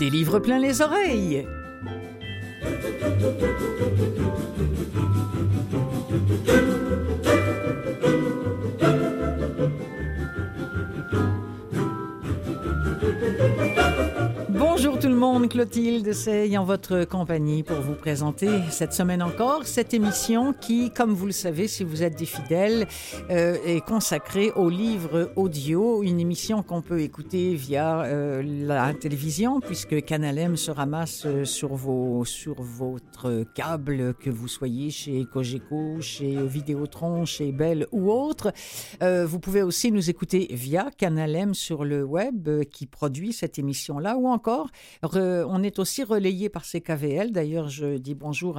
Des livres plein les oreilles. Monde, Clotilde Sey en votre compagnie pour vous présenter cette semaine encore cette émission qui, comme vous le savez si vous êtes des fidèles, euh, est consacrée au livre audio, une émission qu'on peut écouter via euh, la télévision puisque Canal M se ramasse euh, sur, vos, sur votre câble, que vous soyez chez Cogeco, chez Vidéotron, chez Bell ou autre. vous pouvez aussi nous écouter via Canal M sur le web qui produit cette émission-là ou encore on est aussi relayé par CKVL. D'ailleurs, je dis bonjour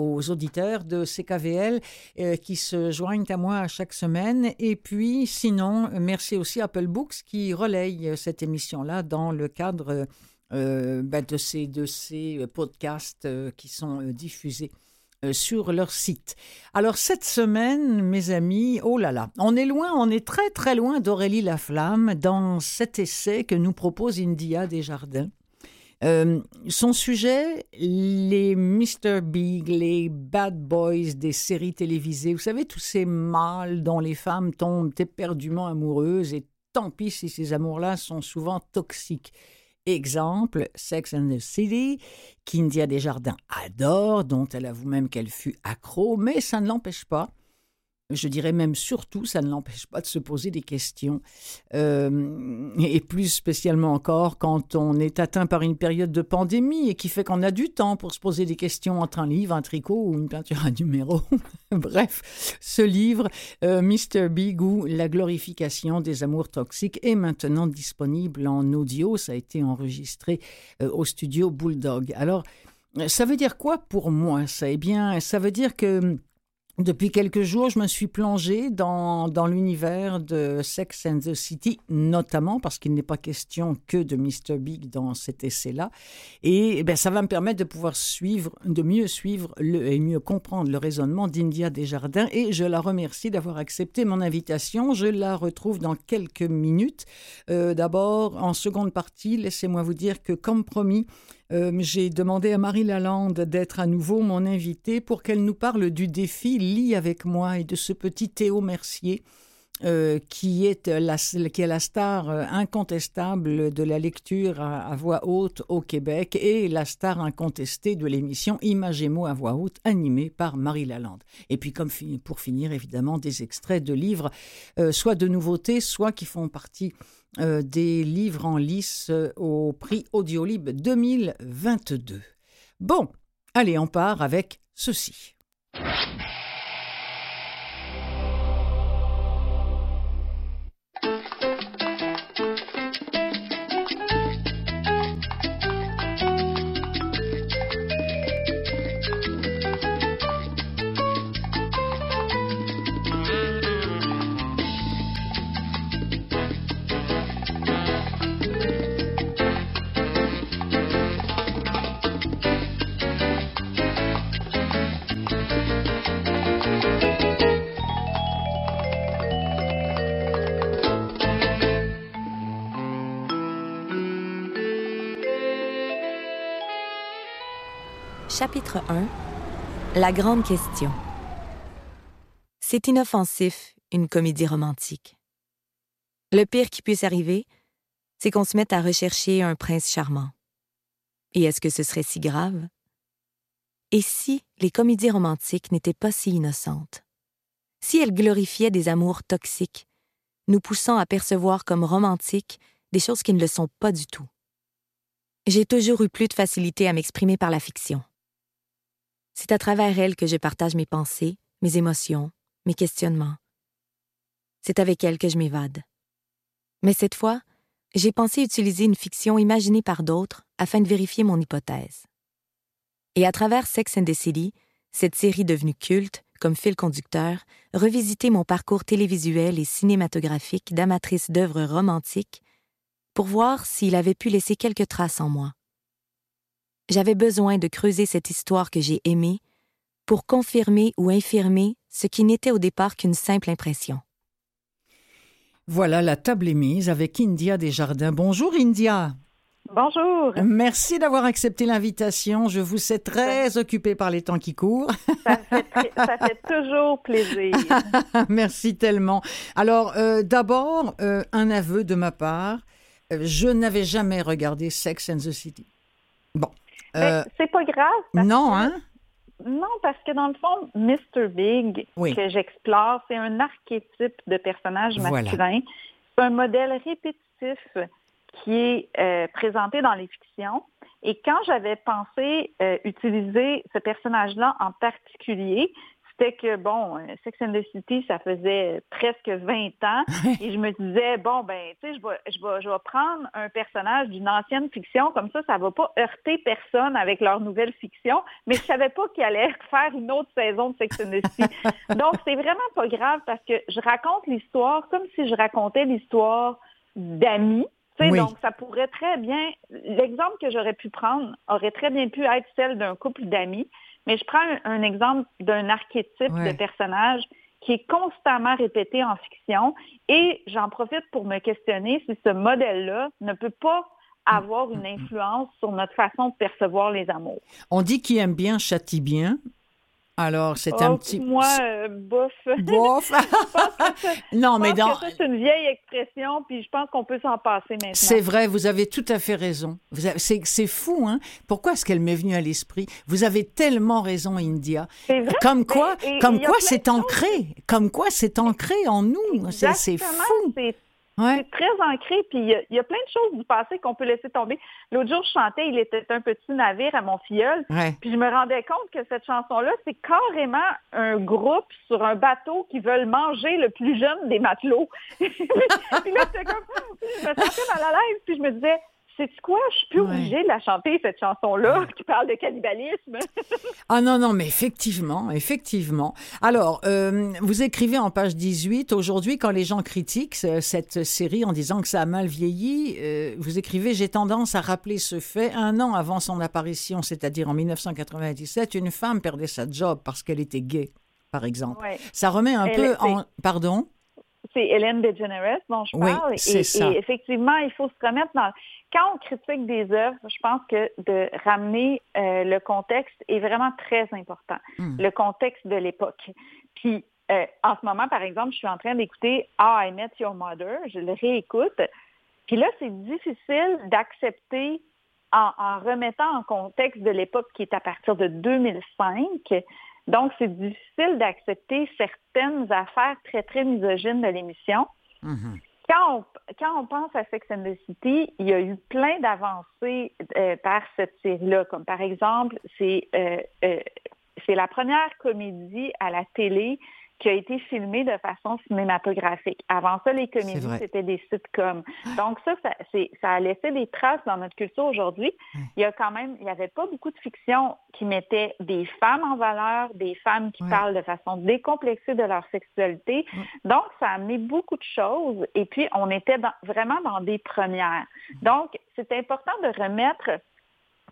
aux auditeurs de CKVL euh, qui se joignent à moi chaque semaine. Et puis, sinon, merci aussi à Apple Books qui relaye cette émission-là dans le cadre euh, ben, de, ces, de ces podcasts euh, qui sont diffusés sur leur site. Alors cette semaine, mes amis, oh là là, on est loin, on est très très loin d'Aurélie Laflamme dans cet essai que nous propose India Desjardins. Euh, son sujet, les Mr. Big, les bad boys des séries télévisées, vous savez, tous ces mâles dont les femmes tombent éperdument amoureuses, et tant pis si ces amours-là sont souvent toxiques. Exemple, Sex and the City, qu'India Desjardins adore, dont elle avoue même qu'elle fut accro, mais ça ne l'empêche pas je dirais même surtout, ça ne l'empêche pas de se poser des questions. Euh, et plus spécialement encore quand on est atteint par une période de pandémie et qui fait qu'on a du temps pour se poser des questions entre un livre, un tricot ou une peinture à numéro. Bref, ce livre, euh, Mr. Big ou La glorification des amours toxiques, est maintenant disponible en audio. Ça a été enregistré euh, au studio Bulldog. Alors, ça veut dire quoi pour moi? Ça Eh bien, ça veut dire que depuis quelques jours, je me suis plongée dans, dans l'univers de Sex and the City, notamment parce qu'il n'est pas question que de Mr. Big dans cet essai-là. Et, eh ben, ça va me permettre de pouvoir suivre, de mieux suivre le, et mieux comprendre le raisonnement d'India Desjardins. Et je la remercie d'avoir accepté mon invitation. Je la retrouve dans quelques minutes. Euh, d'abord, en seconde partie, laissez-moi vous dire que, comme promis, euh, j'ai demandé à Marie Lalande d'être à nouveau mon invitée pour qu'elle nous parle du défi Lis avec moi et de ce petit Théo Mercier. Euh, qui, est la, star euh, incontestable de la lecture à, voix haute au Québec et la star incontestée de l'émission Image et mots à voix haute animée par Marie Lalande. Et puis comme pour finir évidemment des extraits de livres, soit de nouveautés, soit qui font partie euh, des livres en lice euh, au prix Audiolib 2022. Bon, allez, on part avec ceci. Chapitre 1 La grande question. C'est inoffensif, une comédie romantique. Le pire qui puisse arriver, c'est qu'on se mette à rechercher un prince charmant. Et est-ce que ce serait si grave? Et si les comédies romantiques n'étaient pas si innocentes? Si elles glorifiaient des amours toxiques, nous poussant à percevoir comme romantiques des choses qui ne le sont pas du tout? J'ai toujours eu plus de facilité à m'exprimer par la fiction. C'est à travers elle que je partage mes pensées, mes émotions, mes questionnements. C'est avec elle que je m'évade. Mais cette fois, j'ai pensé utiliser une fiction imaginée par d'autres afin de vérifier mon hypothèse. Et à travers Sex and the City, cette série devenue culte, comme fil conducteur, revisiter mon parcours télévisuel et cinématographique d'amatrice d'œuvres romantiques pour voir s'il avait pu laisser quelques traces en moi. J'avais besoin de creuser cette histoire que j'ai aimée pour confirmer ou infirmer ce qui n'était au départ qu'une simple impression. Voilà, la table est mise avec India Desjardins. Bonjour India. Bonjour. Merci d'avoir accepté l'invitation. Je vous sais très occupé par les temps qui courent. Ça fait, ça fait toujours plaisir. Merci tellement. Alors, euh, d'abord, euh, un aveu de ma part. Euh, je n'avais jamais regardé Sex and the City. Bon. Ben, c'est pas grave. Non, hein? Non, parce que dans le fond, Mr. Big, que j'explore, c'est un archétype de personnage masculin. C'est un modèle répétitif qui est euh, présenté dans les fictions. Et quand j'avais pensé euh, utiliser ce personnage-là en particulier, c'était que, bon, euh, Sex and the City, ça faisait presque 20 ans. et je me disais, bon, ben, tu sais, je vais, je, vais, je vais prendre un personnage d'une ancienne fiction, comme ça, ça va pas heurter personne avec leur nouvelle fiction. Mais je savais pas qu'il allait faire une autre saison de Sex and the City. Donc, c'est vraiment pas grave parce que je raconte l'histoire comme si je racontais l'histoire d'amis donc, ça pourrait très bien, l'exemple que j'aurais pu prendre aurait très bien pu être celle d'un couple d'amis, mais je prends un, exemple d'un archétype de personnage qui est constamment répété en fiction et j'en profite pour me questionner si ce modèle-là ne peut pas avoir une influence sur notre façon de percevoir les amours. On dit qui aime bien châtie bien, alors, c'est un oh, petit. Moi, euh, bof. Bof. non, mais dans. C'est une vieille expression, puis je pense qu'on peut s'en passer maintenant. C'est vrai, vous avez tout à fait raison. C'est fou, hein? Pourquoi est-ce qu'elle m'est venue à l'esprit? Vous avez tellement raison, India. C'est vrai. Comme quoi, comme quoi c'est ancré. Comme quoi c'est ancré en nous. C'est fou. C'est très ancré, puis il y, a plein de choses du passé qu'on peut laisser tomber. L'autre jour, je chantais Il était un petit navire à mon filleul, puis je me rendais compte que cette chanson-là, c'est carrément un groupe sur un bateau qui veulent manger le plus jeune des matelots. puis là, comme, je me sentais mal à l'aise, puis je me disais, c'est quoi? Je suis plus obligée de la chanter, cette chanson-là, qui parle de cannibalisme. ah non, non, mais effectivement, effectivement. Alors, euh, vous écrivez en page 18, aujourd'hui, quand les gens critiquent cette série en disant que ça a mal vieilli, euh, vous écrivez, j'ai tendance à rappeler ce fait. Un an avant son apparition, c'est-à-dire en 1997, une femme perdait sa job parce qu'elle était gay, par exemple. Ça remet un peu en... Pardon? c'est Hélène DeGeneres dont je parle. Oui, et, ça. et, effectivement, il faut se remettre dans. Quand on critique des œuvres, je pense que de ramener euh, le contexte est vraiment très important. Hmm. Le contexte de l'époque. Puis, euh, en ce moment, par exemple, je suis en train d'écouter How I Met Your Mother. Je le réécoute. Puis là, c'est difficile d'accepter en, en, remettant en contexte de l'époque qui est à partir de 2005 donc, c'est difficile d'accepter certaines affaires très, très misogynes de l'émission. Mm-hmm. Quand on, pense à Sex and the City, il y a eu plein d'avancées euh, par cette série-là, comme par exemple, c'est euh, euh, c'est la première comédie à la télé qui a été filmé de façon cinématographique. Avant ça, les comédies, c'était des sitcoms. Donc ça, ça, ça, a laissé des traces dans notre culture aujourd'hui. Il y a quand même, il n'y avait pas beaucoup de fiction qui mettait des femmes en valeur, des femmes qui parlent de façon décomplexée de leur sexualité. Donc, ça a amené beaucoup de choses. Et puis, on était vraiment dans des premières. Donc, c'est important de remettre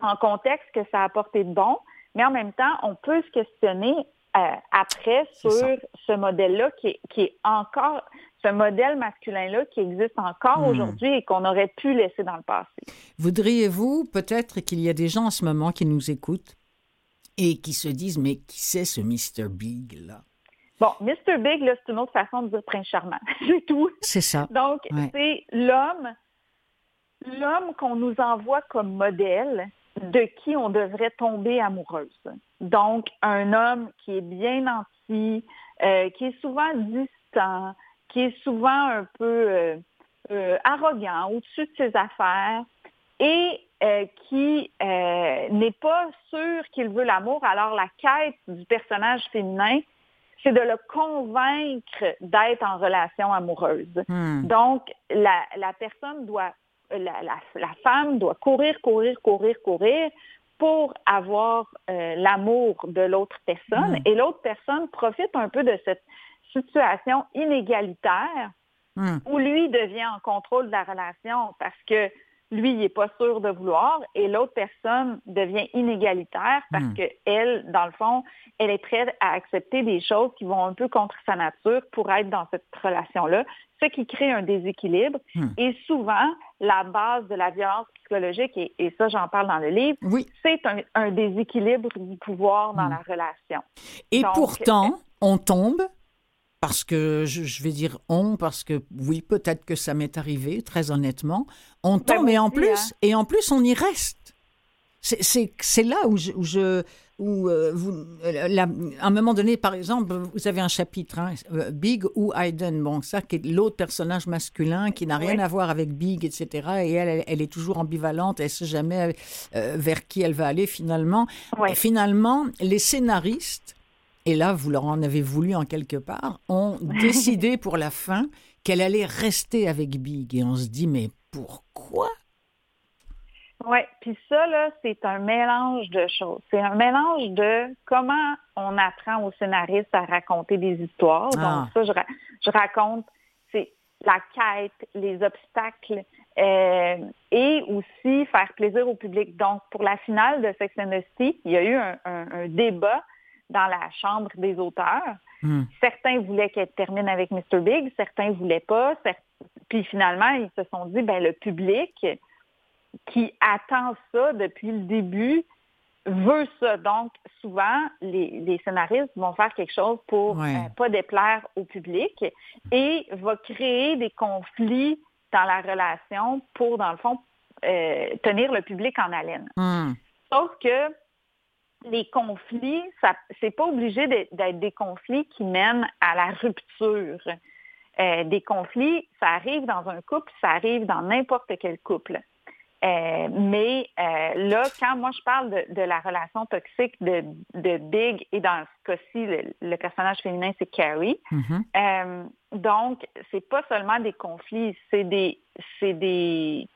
en contexte que ça a apporté de bon, mais en même temps, on peut se questionner euh, après sur ce modèle-là qui est, encore, ce modèle masculin-là qui existe encore hmm. aujourd'hui et qu'on aurait pu laisser dans le passé. Voudriez-vous peut-être qu'il y a des gens en ce moment qui nous écoutent et qui se disent, mais qui c'est ce Mr. Big-là? Bon, Mr. Big, c'est une autre façon de dire prince charmant. c'est tout. C'est ça. Donc, c'est l'homme, l'homme qu'on nous envoie comme modèle de qui on devrait tomber amoureuse. Donc, un homme qui est bien nanti, euh, qui est souvent distant, qui est souvent un peu euh, euh, arrogant, au-dessus de ses affaires, et qui n'est pas sûr qu'il veut l'amour. Alors, la quête du personnage féminin, c'est de le convaincre d'être en relation amoureuse. Hmm. Donc, la, la personne doit la, femme doit courir, courir, courir, courir pour avoir euh, l'amour de l'autre personne. Mm. Et l'autre personne profite un peu de cette situation inégalitaire mm. où lui devient en contrôle de la relation parce que lui, il n'est pas sûr de vouloir, et l'autre personne devient inégalitaire parce hmm. que elle, dans le fond, elle est prête à accepter des choses qui vont un peu contre sa nature pour être dans cette relation-là, ce qui crée un déséquilibre. Hmm. Et souvent, la base de la violence psychologique, et, ça j'en parle dans le livre, c'est un, déséquilibre du pouvoir dans hmm. la relation. Et pourtant, on tombe parce que je, vais dire on, parce que oui, peut-être que ça m'est arrivé, très honnêtement. On ben, tombe et en plus, hein. et en plus, on y reste. C'est là où je, où, je, où euh, vous, euh, à un moment donné, par exemple, vous avez un chapitre, hein, euh, Big ou Hayden, bon, ça qui est l'autre personnage masculin qui n'a rien à voir avec Big, etc. Et elle, elle, est toujours ambivalente, elle ne sait jamais vers qui elle va aller finalement. Finalement, les scénaristes et là, vous leur en avez voulu en quelque part, ont décidé pour la fin qu'elle allait rester avec Big. Et on se dit, mais pourquoi? Oui, puis ça, là, c'est un mélange de choses. C'est un mélange de comment on apprend aux scénaristes à raconter des histoires. Donc, ah. ça, je, raconte, c'est la quête, les obstacles, euh, et aussi faire plaisir au public. Donc, pour la finale de Sex and the City, il y a eu un débat dans la chambre des auteurs. Hmm. Certains voulaient qu'elle termine avec Mr. Big, certains voulaient pas. Puis finalement, ils se sont dit, ben le public qui attend ça depuis le début veut ça. Donc, souvent, les, scénaristes vont faire quelque chose pour ne euh, pas déplaire au public et va créer des conflits dans la relation pour, dans le fond, euh, tenir le public en haleine. Hmm. Sauf que les conflits, ça c'est pas obligé d'être des conflits qui mènent à la rupture. Euh, des conflits, ça arrive dans un couple, ça arrive dans n'importe quel couple. Euh, mais euh, là, quand moi je parle de, la relation toxique de, Big, et dans ce cas-ci, le, personnage féminin, c'est Carrie. Mm-hmm. donc, c'est pas seulement des conflits, c'est des, c'est des,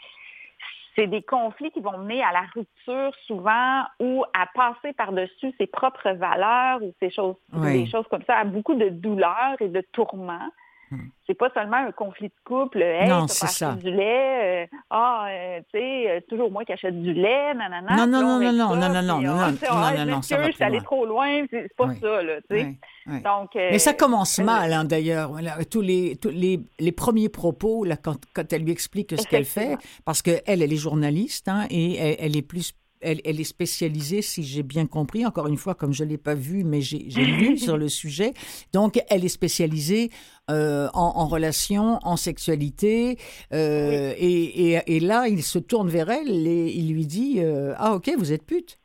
c'est des conflits qui vont mener à la rupture souvent ou à passer par-dessus ses propres valeurs ou ces choses, des choses comme ça, à beaucoup de douleur et de tourments. Hmm. C'est pas seulement un conflit de couple, hey, non, c'est ça. du lait, euh, ah, euh, tu sais, euh, toujours moi qui achète du lait, nanana. Non, non, non, non, non, non, non, non, non, non, non, ça va allé trop loin, c'est pas ça, là, tu sais. Donc, Mais ça commence mal, hein, d'ailleurs, tous les, tous les, les premiers propos, là, quand, quand elle lui explique ce qu'elle fait, parce qu'elle, elle est journaliste, hein, et elle, elle est plus elle, est spécialisée, si j'ai bien compris, encore une fois, comme je ne l'ai pas vu, mais j'ai lu sur le sujet. Donc, elle est spécialisée euh, en, relation, en sexualité. Euh, et, là, il se tourne vers elle et il lui dit euh, Ah, OK, vous êtes pute.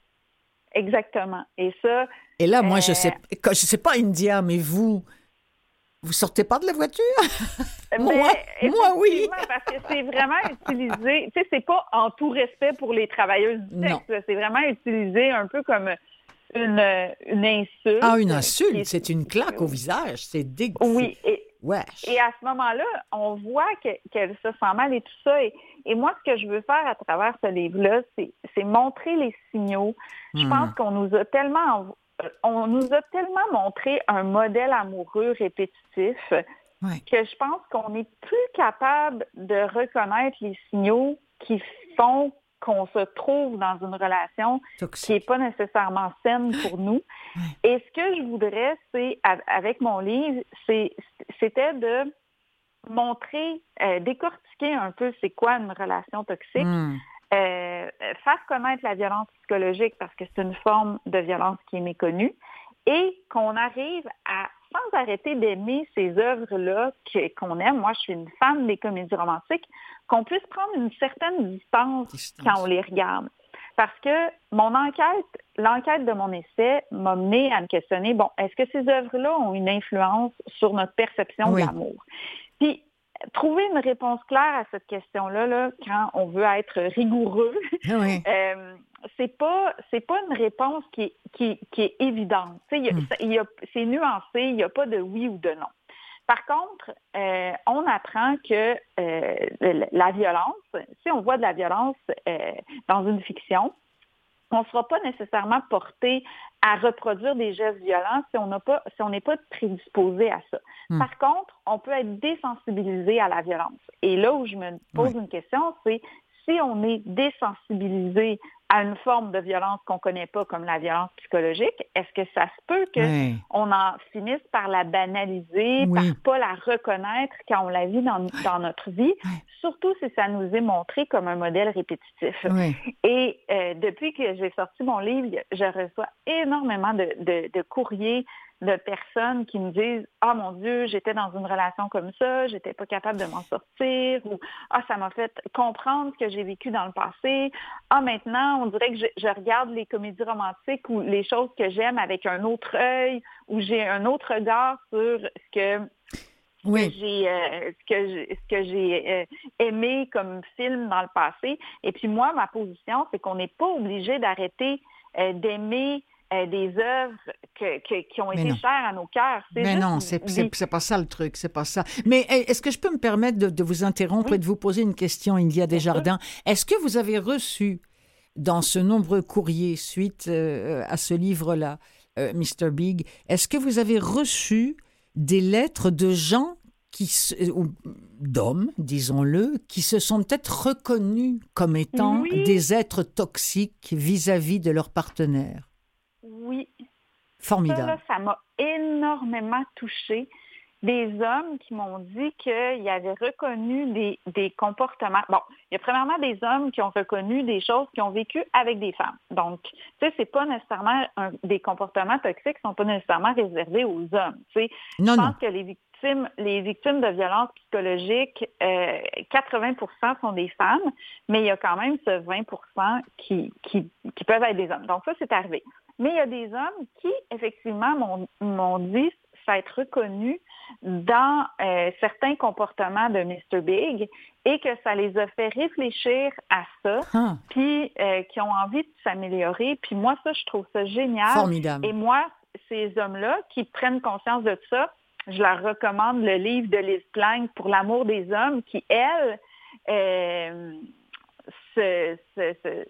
Exactement. Et ça. Et là, moi, je sais, je sais pas, India, mais vous, vous sortez pas de la voiture? moi, moi, oui. parce que c'est vraiment utilisé, tu sais, c'est pas en tout respect pour les travailleuses du sexe, c'est vraiment utilisé un peu comme une, une insulte. Ah, une insulte, c'est une claque au visage, c'est dégueu. Oui, et, et à ce moment-là, on voit qu'elle se sent mal et tout ça. Et, moi, ce que je veux faire à travers ce livre-là, c'est montrer les signaux. Je hmm. pense qu'on nous a tellement on nous a tellement montré un modèle amoureux répétitif que je pense qu'on est plus capable de reconnaître les signaux qui font qu'on se trouve dans une relation qui n'est pas nécessairement saine pour nous. Et ce que je voudrais, c'est, avec mon livre, c'était de montrer, euh, décortiquer un peu c'est quoi une relation toxique. Hmm. Euh, faire connaître la violence psychologique parce que c'est une forme de violence qui est méconnue et qu'on arrive à, sans arrêter d'aimer ces œuvres-là qu'on aime, moi je suis une fan des comédies romantiques, qu'on puisse prendre une certaine distance, quand on les regarde. Parce que mon enquête, l'enquête de mon essai m'a mené à me questionner, bon, est-ce que ces œuvres-là ont une influence sur notre perception de l'amour? Puis trouver une réponse claire à cette question-là, là, quand on veut être rigoureux, ah euh, c'est pas c'est pas une réponse qui, qui, qui est évidente. Hmm. c'est nuancé, il n'y a pas de oui ou de non. Par contre, euh, on apprend que euh, la violence, si on voit de la violence dans une fiction, on ne sera pas nécessairement porté à reproduire des gestes violents si on n'a pas, si on n'est pas prédisposé à ça. Hmm. Par contre, on peut être désensibilisé à la violence. Et là où je me pose une question, c'est si on est désensibilisé à une forme de violence qu'on ne connaît pas comme la violence psychologique, est-ce que ça se peut qu'on en finisse par la banaliser, par par pas la reconnaître quand on la vit dans, dans notre vie, surtout si ça nous est montré comme un modèle répétitif? Et euh, depuis que j'ai sorti mon livre, je reçois énormément de, de, de courriers de personnes qui me disent Ah mon Dieu, j'étais dans une relation comme ça, j'étais pas capable de m'en sortir, ou Ah, ça m'a fait comprendre ce que j'ai vécu dans le passé. Ah, maintenant, on dirait que je, regarde les comédies romantiques ou les choses que j'aime avec un autre œil, ou j'ai un autre regard sur ce que j'ai euh, ce que j'ai euh, aimé comme film dans le passé. Et puis moi, ma position, c'est qu'on n'est pas obligé d'arrêter euh, d'aimer euh, des œuvres qui ont été chères à nos cœurs. Mais non, c'est n'est pas ça le truc, c'est pas ça. Mais est-ce que je peux me permettre de, vous interrompre et de vous poser une question, India Desjardins? Est-ce que vous avez reçu dans ce nombreux courrier suite euh, à ce livre-là, euh, Mr. Big, est-ce que vous avez reçu des lettres de gens qui d'hommes, disons-le, qui se sont peut-être reconnus comme étant des êtres toxiques vis-à-vis -vis de leurs partenaires oui. Formidable. Ça m'a énormément touchée. Des hommes qui m'ont dit qu'ils avaient reconnu des, des, comportements. Bon, il y a premièrement des hommes qui ont reconnu des choses qu'ils ont vécues avec des femmes. Donc, tu sais, c'est pas nécessairement des comportements toxiques, sont pas nécessairement réservés aux hommes. Tu sais, je pense que les victimes, les victimes de violences psychologiques, 80% euh, sont des femmes, mais il y a quand même ce 20 qui, qui, qui peuvent être des hommes. Donc ça, c'est arrivé. Mais il y a des hommes qui, effectivement, m'ont dit s'être reconnus dans euh, certains comportements de Mr. Big et que ça les a fait réfléchir à ça, ah. puis euh, qui ont envie de s'améliorer. Puis moi, ça, je trouve ça génial. Formidable. Et moi, ces hommes-là qui prennent conscience de ça, je leur recommande le livre de Liz Klein pour l'amour des hommes, qui, elle, euh, se, euh,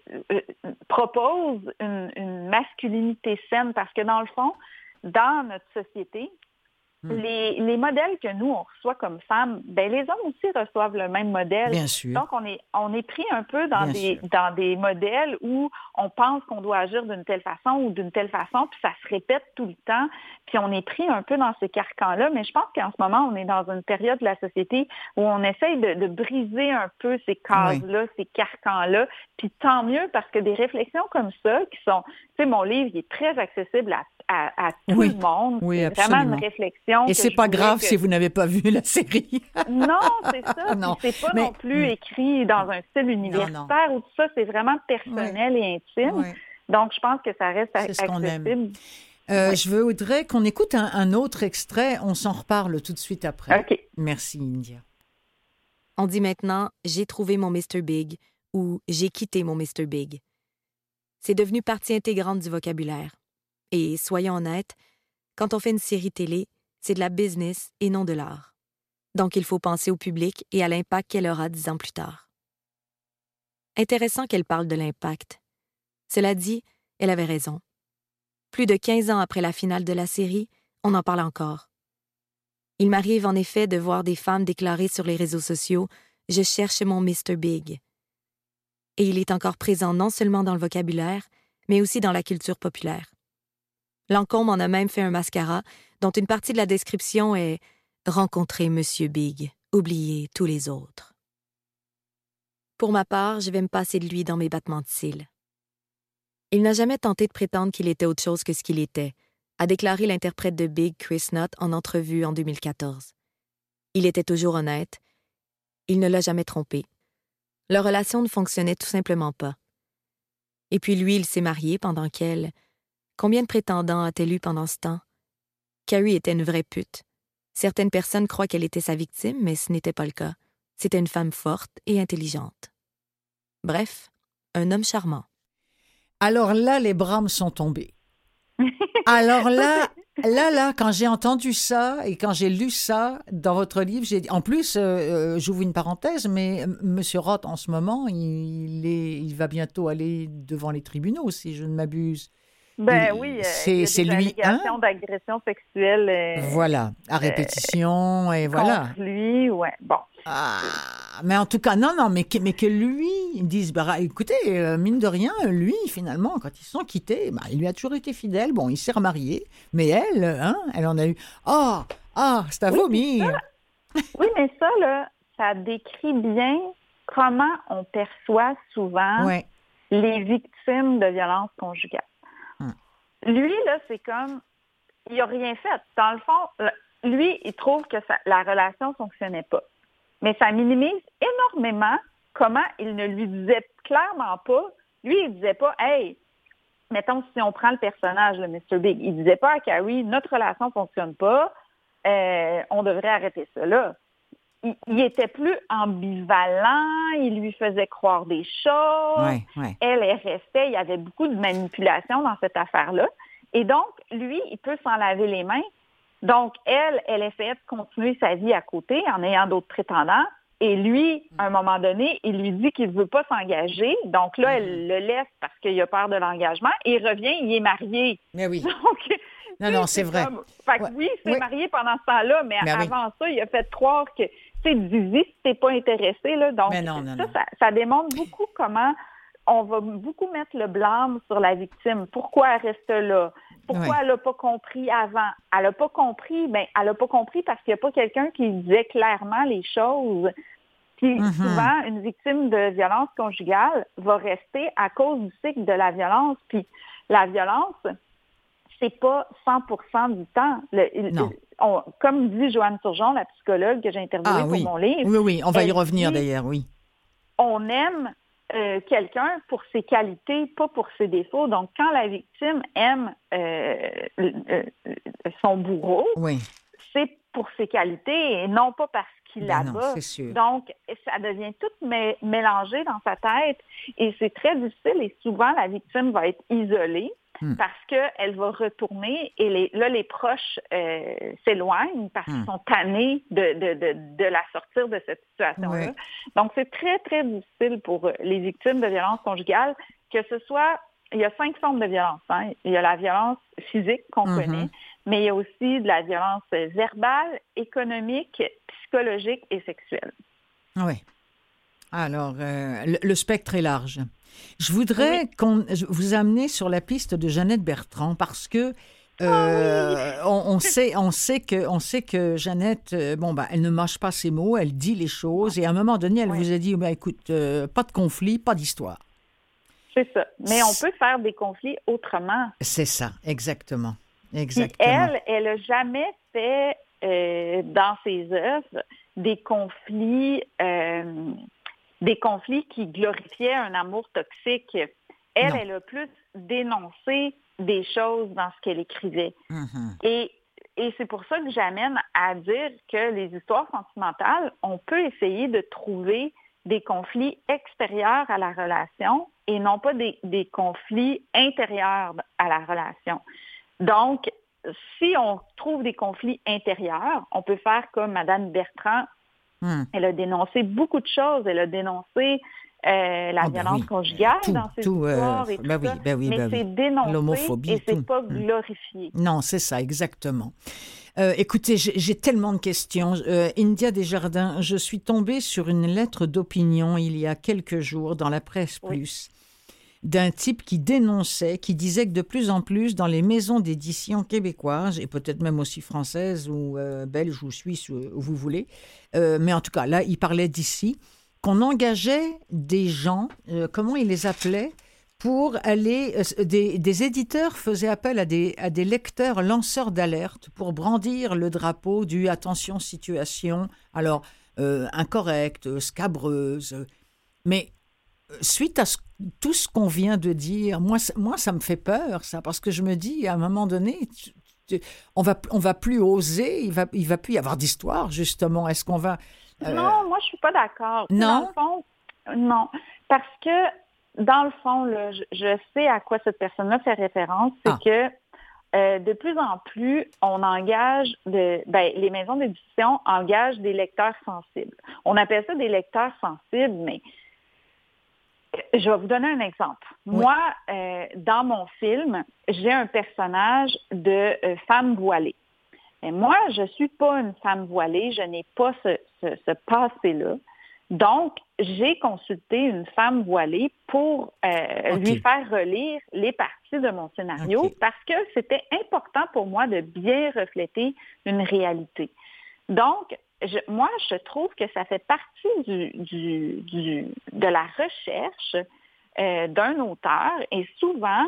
propose une, masculinité saine parce que dans le fond, dans notre société, Hmm. Les, modèles que nous, on reçoit comme femmes, ben, les hommes aussi reçoivent le même modèle. Bien sûr. Donc, on est, on est pris un peu dans, des, dans des modèles où on pense qu'on doit agir d'une telle façon ou d'une telle façon, puis ça se répète tout le temps, puis on est pris un peu dans ces carcans-là. Mais je pense qu'en ce moment, on est dans une période de la société où on essaye de, briser un peu ces cases-là, ces carcans-là, puis tant mieux parce que des réflexions comme ça, qui sont, tu sais, mon livre, il est très accessible à à, tout le monde. Oui, absolument. Vraiment une réflexion. Et c'est pas grave si vous n'avez pas vu la série. non, c'est ça. Non. C'est pas non plus mm. écrit dans un style universitaire ou tout ça. C'est vraiment personnel et intime. Donc, je pense que ça reste accessible. Euh, je voudrais qu'on écoute un, autre extrait. On s'en reparle tout de suite après. OK. Merci, India. On dit maintenant J'ai trouvé mon Mr. Big ou J'ai quitté mon Mr. Big. C'est devenu partie intégrante du vocabulaire. Et soyons honnêtes, quand on fait une série télé, c'est de la business et non de l'art. Donc il faut penser au public et à l'impact qu'elle aura dix ans plus tard. Intéressant qu'elle parle de l'impact. Cela dit, elle avait raison. Plus de 15 ans après la finale de la série, on en parle encore. Il m'arrive en effet de voir des femmes déclarer sur les réseaux sociaux Je cherche mon Mr. Big. Et il est encore présent non seulement dans le vocabulaire, mais aussi dans la culture populaire. Lancombe en a même fait un mascara dont une partie de la description est Rencontrer Monsieur Big, oublier tous les autres. Pour ma part, je vais me passer de lui dans mes battements de cils. Il n'a jamais tenté de prétendre qu'il était autre chose que ce qu'il était, a déclaré l'interprète de Big Chris Nutt en entrevue en 2014. Il était toujours honnête. Il ne l'a jamais trompé. Leur relation ne fonctionnait tout simplement pas. Et puis lui, il s'est marié pendant qu'elle, Combien de prétendants a-t-elle eu pendant ce temps? Carrie était une vraie pute. Certaines personnes croient qu'elle était sa victime, mais ce n'était pas le cas. C'était une femme forte et intelligente. Bref, un homme charmant. Alors là, les bras me sont tombés. Alors là, là, là, quand j'ai entendu ça et quand j'ai lu ça dans votre livre, j'ai en plus, euh, euh, j'ouvre une parenthèse, mais Monsieur Roth, en ce moment, il, est, il va bientôt aller devant les tribunaux, si je ne m'abuse. Ben oui, c'est c'est lui un d'agression sexuelle. voilà, à répétition et voilà. Contre lui, ouais. Bon. Ah, mais en tout cas, non, non, mais que, mais que lui, ils disent, bah, écoutez, euh, mine de rien, lui, finalement, quand ils se sont quittés, bah, il lui a toujours été fidèle. Bon, il s'est remarié, mais elle, hein, elle en a eu. Oh, ah, c'est à vomir. oui, mais ça, là, ça décrit bien comment on perçoit souvent les victimes de violences conjugales. Lui, là, c'est comme, il n'a rien fait. Dans le fond, lui, il trouve que la relation ne fonctionnait pas mais ça minimise énormément comment il ne lui disait clairement pas. Lui, il disait pas, hey, mettons si on prend le personnage, le Mr. Big, il disait pas à Carrie, notre relation ne fonctionne pas, euh, on devrait arrêter ça Il, était plus ambivalent, il lui faisait croire des choses. Elle, elle restait, il y avait beaucoup de manipulation dans cette affaire-là. Et donc, lui, il peut s'en laver les mains donc, elle, elle essayait de continuer sa vie à côté en ayant d'autres prétendants. Et lui, à un moment donné, il lui dit qu'il ne veut pas s'engager. Donc là, elle le laisse parce qu'il a peur de l'engagement. Et il revient, il est marié. Mais oui. non, non, c'est vrai. Fait que oui, il s'est marié pendant ce temps-là, mais, avant ça, il a fait croire que, tu sais, si t'es pas intéressé, là. Donc, ça, ça, démontre beaucoup comment on va beaucoup mettre le blâme sur la victime. Pourquoi elle reste là? Pourquoi elle n'a pas compris avant? Elle n'a pas compris, ben, elle n'a pas compris parce qu'il n'y a pas quelqu'un qui disait clairement les choses. Puis mm-hmm. souvent, une victime de violence conjugale va rester à cause du cycle de la violence. Puis la violence, c'est pas 100% du temps. comme dit Joanne Turgeon, la psychologue que j'ai interviewée ah pour mon livre. Oui, oui, on va y revenir d'ailleurs, oui. On aime euh, quelqu'un pour ses qualités, pas pour ses défauts. Donc, quand la victime aime euh, euh, son bourreau, c'est pour ses qualités et non pas parce qu'il ben la bat. Donc, ça devient tout mélangé dans sa tête et c'est très difficile et souvent la victime va être isolée. Hmm. parce qu'elle va retourner et les, là, les proches euh, s'éloignent parce qu'ils hmm. sont tannés de, de, de, de, la sortir de cette situation-là. Donc, c'est très, très difficile pour les victimes de violences conjugales, que ce soit, il y a cinq formes de violence. Hein. Il y a la violence physique qu'on mm-hmm. connaît, mais il y a aussi de la violence verbale, économique, psychologique et sexuelle. Oui. Alors, euh, le, spectre est large. Je voudrais qu'on vous amener sur la piste de Jeannette Bertrand parce que euh, ah on, sait, on sait que, on sait que Jeannette, euh, bon bah, elle ne mâche pas ses mots, elle dit les choses et à un moment donné, elle vous a dit, bah, écoute, pas de conflit, pas d'histoire. C'est ça. Mais on peut faire des conflits autrement. C'est ça, exactement, exactement. elle, elle n'a jamais fait dans ses œuvres des conflits des conflits qui glorifiaient un amour toxique. Elle, elle a plus dénoncé des choses dans ce qu'elle écrivait. Mm-hmm. Et, et c'est pour ça que j'amène à dire que les histoires sentimentales, on peut essayer de trouver des conflits extérieurs à la relation et non pas des, des conflits intérieurs à la relation. Donc, si on trouve des conflits intérieurs, on peut faire comme Madame Bertrand Hmm. Elle a dénoncé beaucoup de choses. Elle a dénoncé euh, la ah, ben violence conjugale dans ses euh, histoires et tout ben ça. Ben mais c'est dénoncé et c'est pas hmm. glorifié. Non, c'est ça, exactement. Euh, écoutez, j'ai tellement de questions. India Desjardins, je suis tombée sur une lettre d'opinion il y a quelques jours dans la presse plus d'un type qui dénonçait, qui disait que de plus en plus dans les maisons d'édition québécoises, et peut-être même aussi françaises ou euh, belges ou suisses, où vous voulez, euh, mais en tout cas là, il parlait d'ici, qu'on engageait des gens, euh, comment il les appelait pour aller. Des, éditeurs faisaient appel à des, à des lecteurs lanceurs d'alerte pour brandir le drapeau du attention situation, alors incorrecte, scabreuse. Mais suite à tout ce qu'on vient de dire, moi, moi, ça me fait peur, ça, parce que je me dis, à un moment donné, on va, on va plus oser, il va, il va plus y avoir d'histoire, justement. Est-ce qu'on va... Euh, non, moi, je suis pas d'accord. Non? non, parce que, dans le fond, je, sais à quoi cette personne-là fait référence, c'est ah. que euh, de plus en plus, on engage, de, ben, les maisons d'édition engagent des lecteurs sensibles. On appelle ça des lecteurs sensibles, mais je vais vous donner un exemple. Moi, euh, dans mon film, j'ai un personnage de euh, femme voilée. Et moi, je ne suis pas une femme voilée, je n'ai pas ce, ce, passé-là. Donc, j'ai consulté une femme voilée pour euh, lui faire relire les parties de mon scénario parce que c'était important pour moi de bien refléter une réalité. Donc, moi, je trouve que ça fait partie du, de la recherche euh, d'un auteur. Et souvent,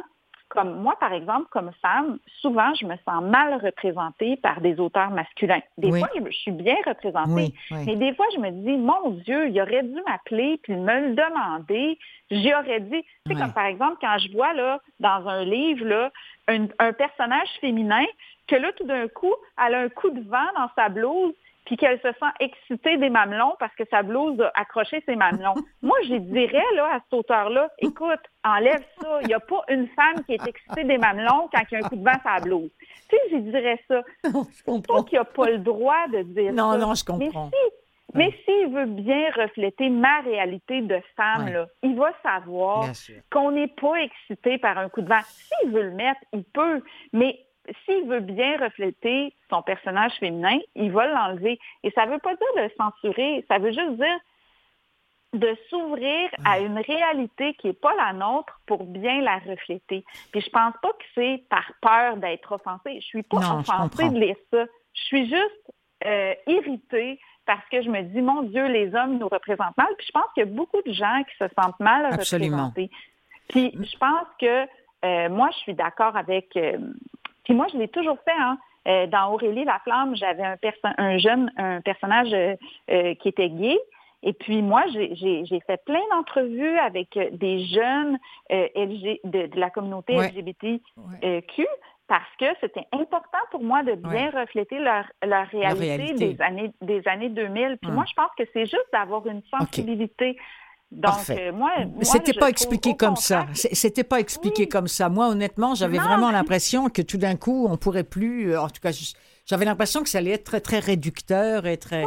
comme moi, par exemple, comme femme, souvent, je me sens mal représentée par des auteurs masculins. Des fois, je, suis bien représentée, mais des fois, je me dis, mon Dieu, il aurait dû m'appeler puis me le demander. J'y aurais dit, tu sais, comme par exemple, quand je vois là, dans un livre là, un, un personnage féminin que là, tout d'un coup, elle a un coup de vent dans sa blouse puis qu'elle se sent excitée des mamelons parce que sa blouse a accroché ses mamelons. Moi, je dirais là, à cet auteur-là, écoute, enlève ça. Il n'y a pas une femme qui est excitée des mamelons quand il y a un coup de vent sur la blouse. Tu sais, je dirais ça. Non, je comprends. qu'il n'y a pas le droit de dire non, ça. Non, non, je comprends. Mais s'il veut bien refléter ma réalité de femme, là, il va savoir qu'on n'est pas excité par un coup de vent. S'il veut le mettre, il peut. Mais s'il veut bien refléter son personnage féminin, il va l'enlever. Et ça ne veut pas dire de le censurer, ça veut juste dire de s'ouvrir à une réalité qui n'est pas la nôtre pour bien la refléter. Puis je pense pas que c'est par peur d'être offensée. Je suis pas offensée de lire ça. Je suis juste euh, irritée parce que je me dis, mon Dieu, les hommes nous représentent mal. Puis je pense qu'il y a beaucoup de gens qui se sentent mal représentés. Puis je pense que euh, moi, je suis d'accord avec euh, puis moi, je l'ai toujours fait. Hein. Euh, dans Aurélie la Flamme, j'avais un, un jeune, un personnage euh, euh, qui était gay. Et puis moi, j'ai fait plein d'entrevues avec des jeunes LG, de, la communauté LGBTQ parce que c'était important pour moi de bien refléter leur, leur réalité, Des, années, des années 2000. Puis hum. moi, je pense que c'est juste d'avoir une sensibilité donc, euh, moi, c'était pas expliqué comme ça. C'était pas expliqué comme ça. Moi, honnêtement, j'avais vraiment l'impression que tout d'un coup, on pourrait plus. Euh, en tout cas, j'avais l'impression que ça allait être très très réducteur et très.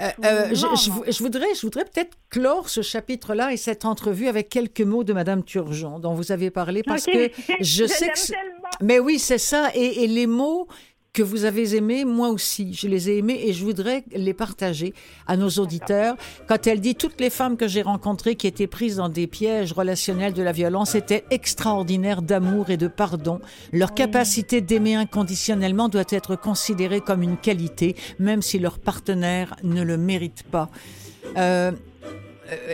Euh, je, voudrais, je voudrais peut-être clore ce chapitre-là et cette entrevue avec quelques mots de Madame Turgeon dont vous avez parlé parce que je, sais que. Mais oui, c'est ça. Et, et les mots que vous avez aimé, moi aussi, je les ai aimés et je voudrais les partager à nos auditeurs. Quand elle dit toutes les femmes que j'ai rencontrées qui étaient prises dans des pièges relationnels de la violence étaient extraordinaires d'amour et de pardon. Leur capacité d'aimer inconditionnellement doit être considérée comme une qualité, même si leur partenaire ne le mérite pas. Euh,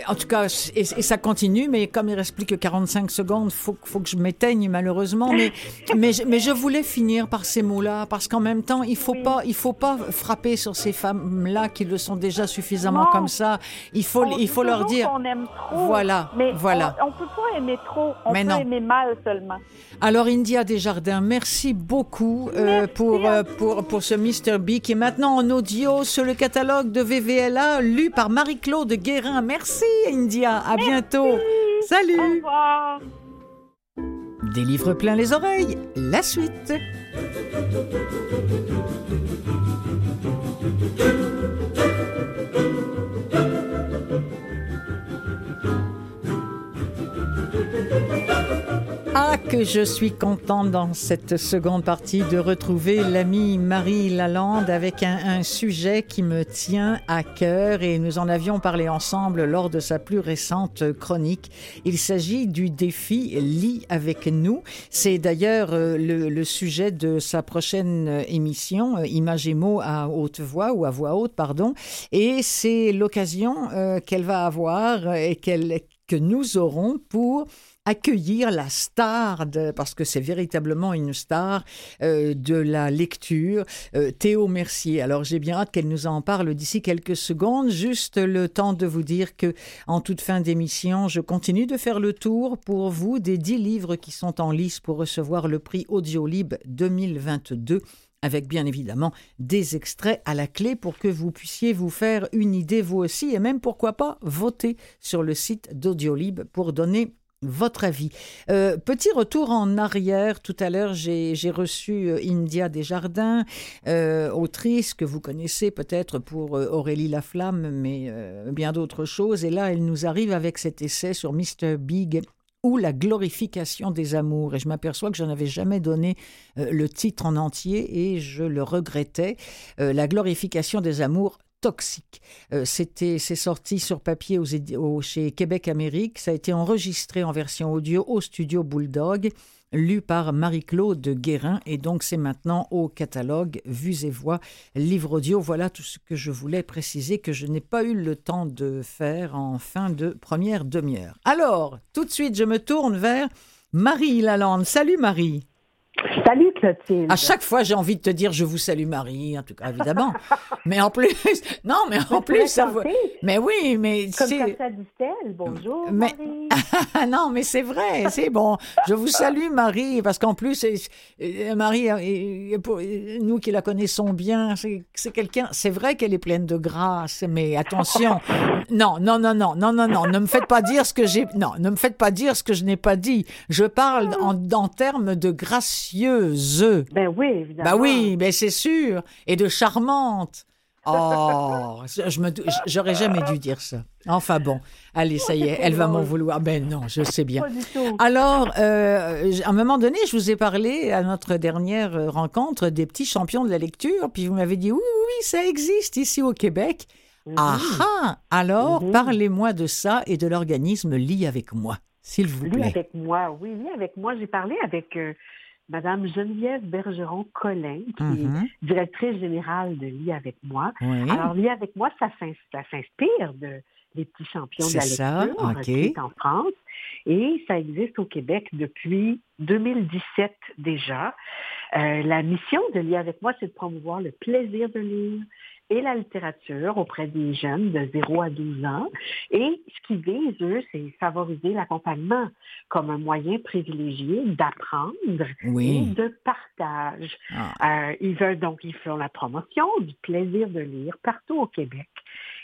en tout cas, et, ça continue, mais comme il reste plus que 45 secondes, faut, faut que je m'éteigne malheureusement. Mais, mais, mais je voulais finir par ces mots-là, parce qu'en même temps, il faut pas, il faut pas frapper sur ces femmes-là qui le sont déjà suffisamment comme ça. Il faut, il faut leur dire. On aime trop, voilà, mais voilà. On, ne peut pas aimer trop, on peut aimer mal seulement. Alors India Desjardins, merci beaucoup euh, pour, euh, pour, pour ce Mr. B qui est maintenant en audio sur le catalogue de VVLA, lu par Marie-Claude Guérin. Merci India, à bientôt. Salut. Au revoir. Des livres plein les oreilles, la suite. Que je suis contente dans cette seconde partie de retrouver l'amie Marie Lalande avec un, sujet qui me tient à cœur et nous en avions parlé ensemble lors de sa plus récente chronique. Il s'agit du défi Lit avec nous. C'est d'ailleurs euh, le, sujet de sa prochaine émission, euh, Image et mots à haute voix ou à voix haute, pardon. Et c'est l'occasion euh, qu'elle va avoir et que nous aurons pour accueillir la star, parce que c'est véritablement une star euh, de la lecture, euh, Théo Mercier. Alors j'ai bien hâte qu'elle nous en parle d'ici quelques secondes. Juste le temps de vous dire que en toute fin d'émission, je continue de faire le tour pour vous des dix livres qui sont en lice pour recevoir le prix Audiolib 2022 avec bien évidemment des extraits à la clé pour que vous puissiez vous faire une idée vous aussi et même pourquoi pas voter sur le site d'Audiolib pour donner votre avis. Euh, petit retour en arrière. Tout à l'heure, j'ai reçu euh, India Desjardins, euh, autrice que vous connaissez peut-être pour Aurélie Laflamme, mais bien d'autres choses. Et là, elle nous arrive avec cet essai sur Mr. Big ou la glorification des amours. Et je m'aperçois que je n'avais jamais donné le titre en entier et je le regrettais. la glorification des amours toxique. Euh, c'était, c'est sorti sur papier chez Québec Amérique. Ça a été enregistré en version audio au studio Bulldog, lu par Marie-Claude Guérin. Et donc, c'est maintenant au catalogue Vues et Voix, livre audio. Voilà tout ce que je voulais préciser que je n'ai pas eu le temps de faire en fin de première demi-heure. Alors, tout de suite, je me tourne vers Marie Lalande. Salut Marie. Salut Clotilde. À chaque fois, j'ai envie de te dire je vous salue Marie, en tout cas évidemment. mais en plus, non, mais en plus, ça Mais oui, mais comme ça dit-elle. Bonjour mais... Marie. non, mais c'est vrai, c'est bon. Je vous salue Marie parce qu'en plus, euh, Marie, euh, pour nous qui la connaissons bien, c'est quelqu'un. C'est vrai qu'elle est pleine de grâce, mais attention. non, non, non, non, non, non, non. Ne me faites pas dire ce que j'ai. Non, ne me faites pas dire ce que je n'ai pas dit. Je parle en, en termes de grâce ben oui, évidemment. Ben oui, ben c'est sûr. Et de charmante. Oh, je me, j'aurais jamais dû dire ça. Enfin bon, allez, ça y est, elle va m'en vouloir. Ben non, je sais bien. Alors, euh, à un moment donné, je vous ai parlé à notre dernière rencontre des petits champions de la lecture, puis vous m'avez dit oui, oui, oui, ça existe ici au Québec. Mhm. Ah ah Alors, mhm. parlez-moi de ça et de l'organisme Lis avec moi, s'il vous plaît. Lis avec moi, oui, Lis avec moi. J'ai parlé avec euh, Madame Geneviève Bergeron-Collin, qui est mm-hmm. directrice générale de Lit avec moi. Alors, Lit avec moi, ça s'inspire de les petits champions de la lecture qui est en France. Et ça existe au Québec depuis 2017 déjà. Euh, la mission de Lit avec moi, c'est de promouvoir le plaisir de lire, et la littérature auprès des jeunes de 0 à 12 ans. Et ce qu'ils disent, eux, c'est favoriser l'accompagnement comme un moyen privilégié d'apprendre et de partage. Ah. Euh, ils veulent donc, ils font la promotion du plaisir de lire partout au Québec.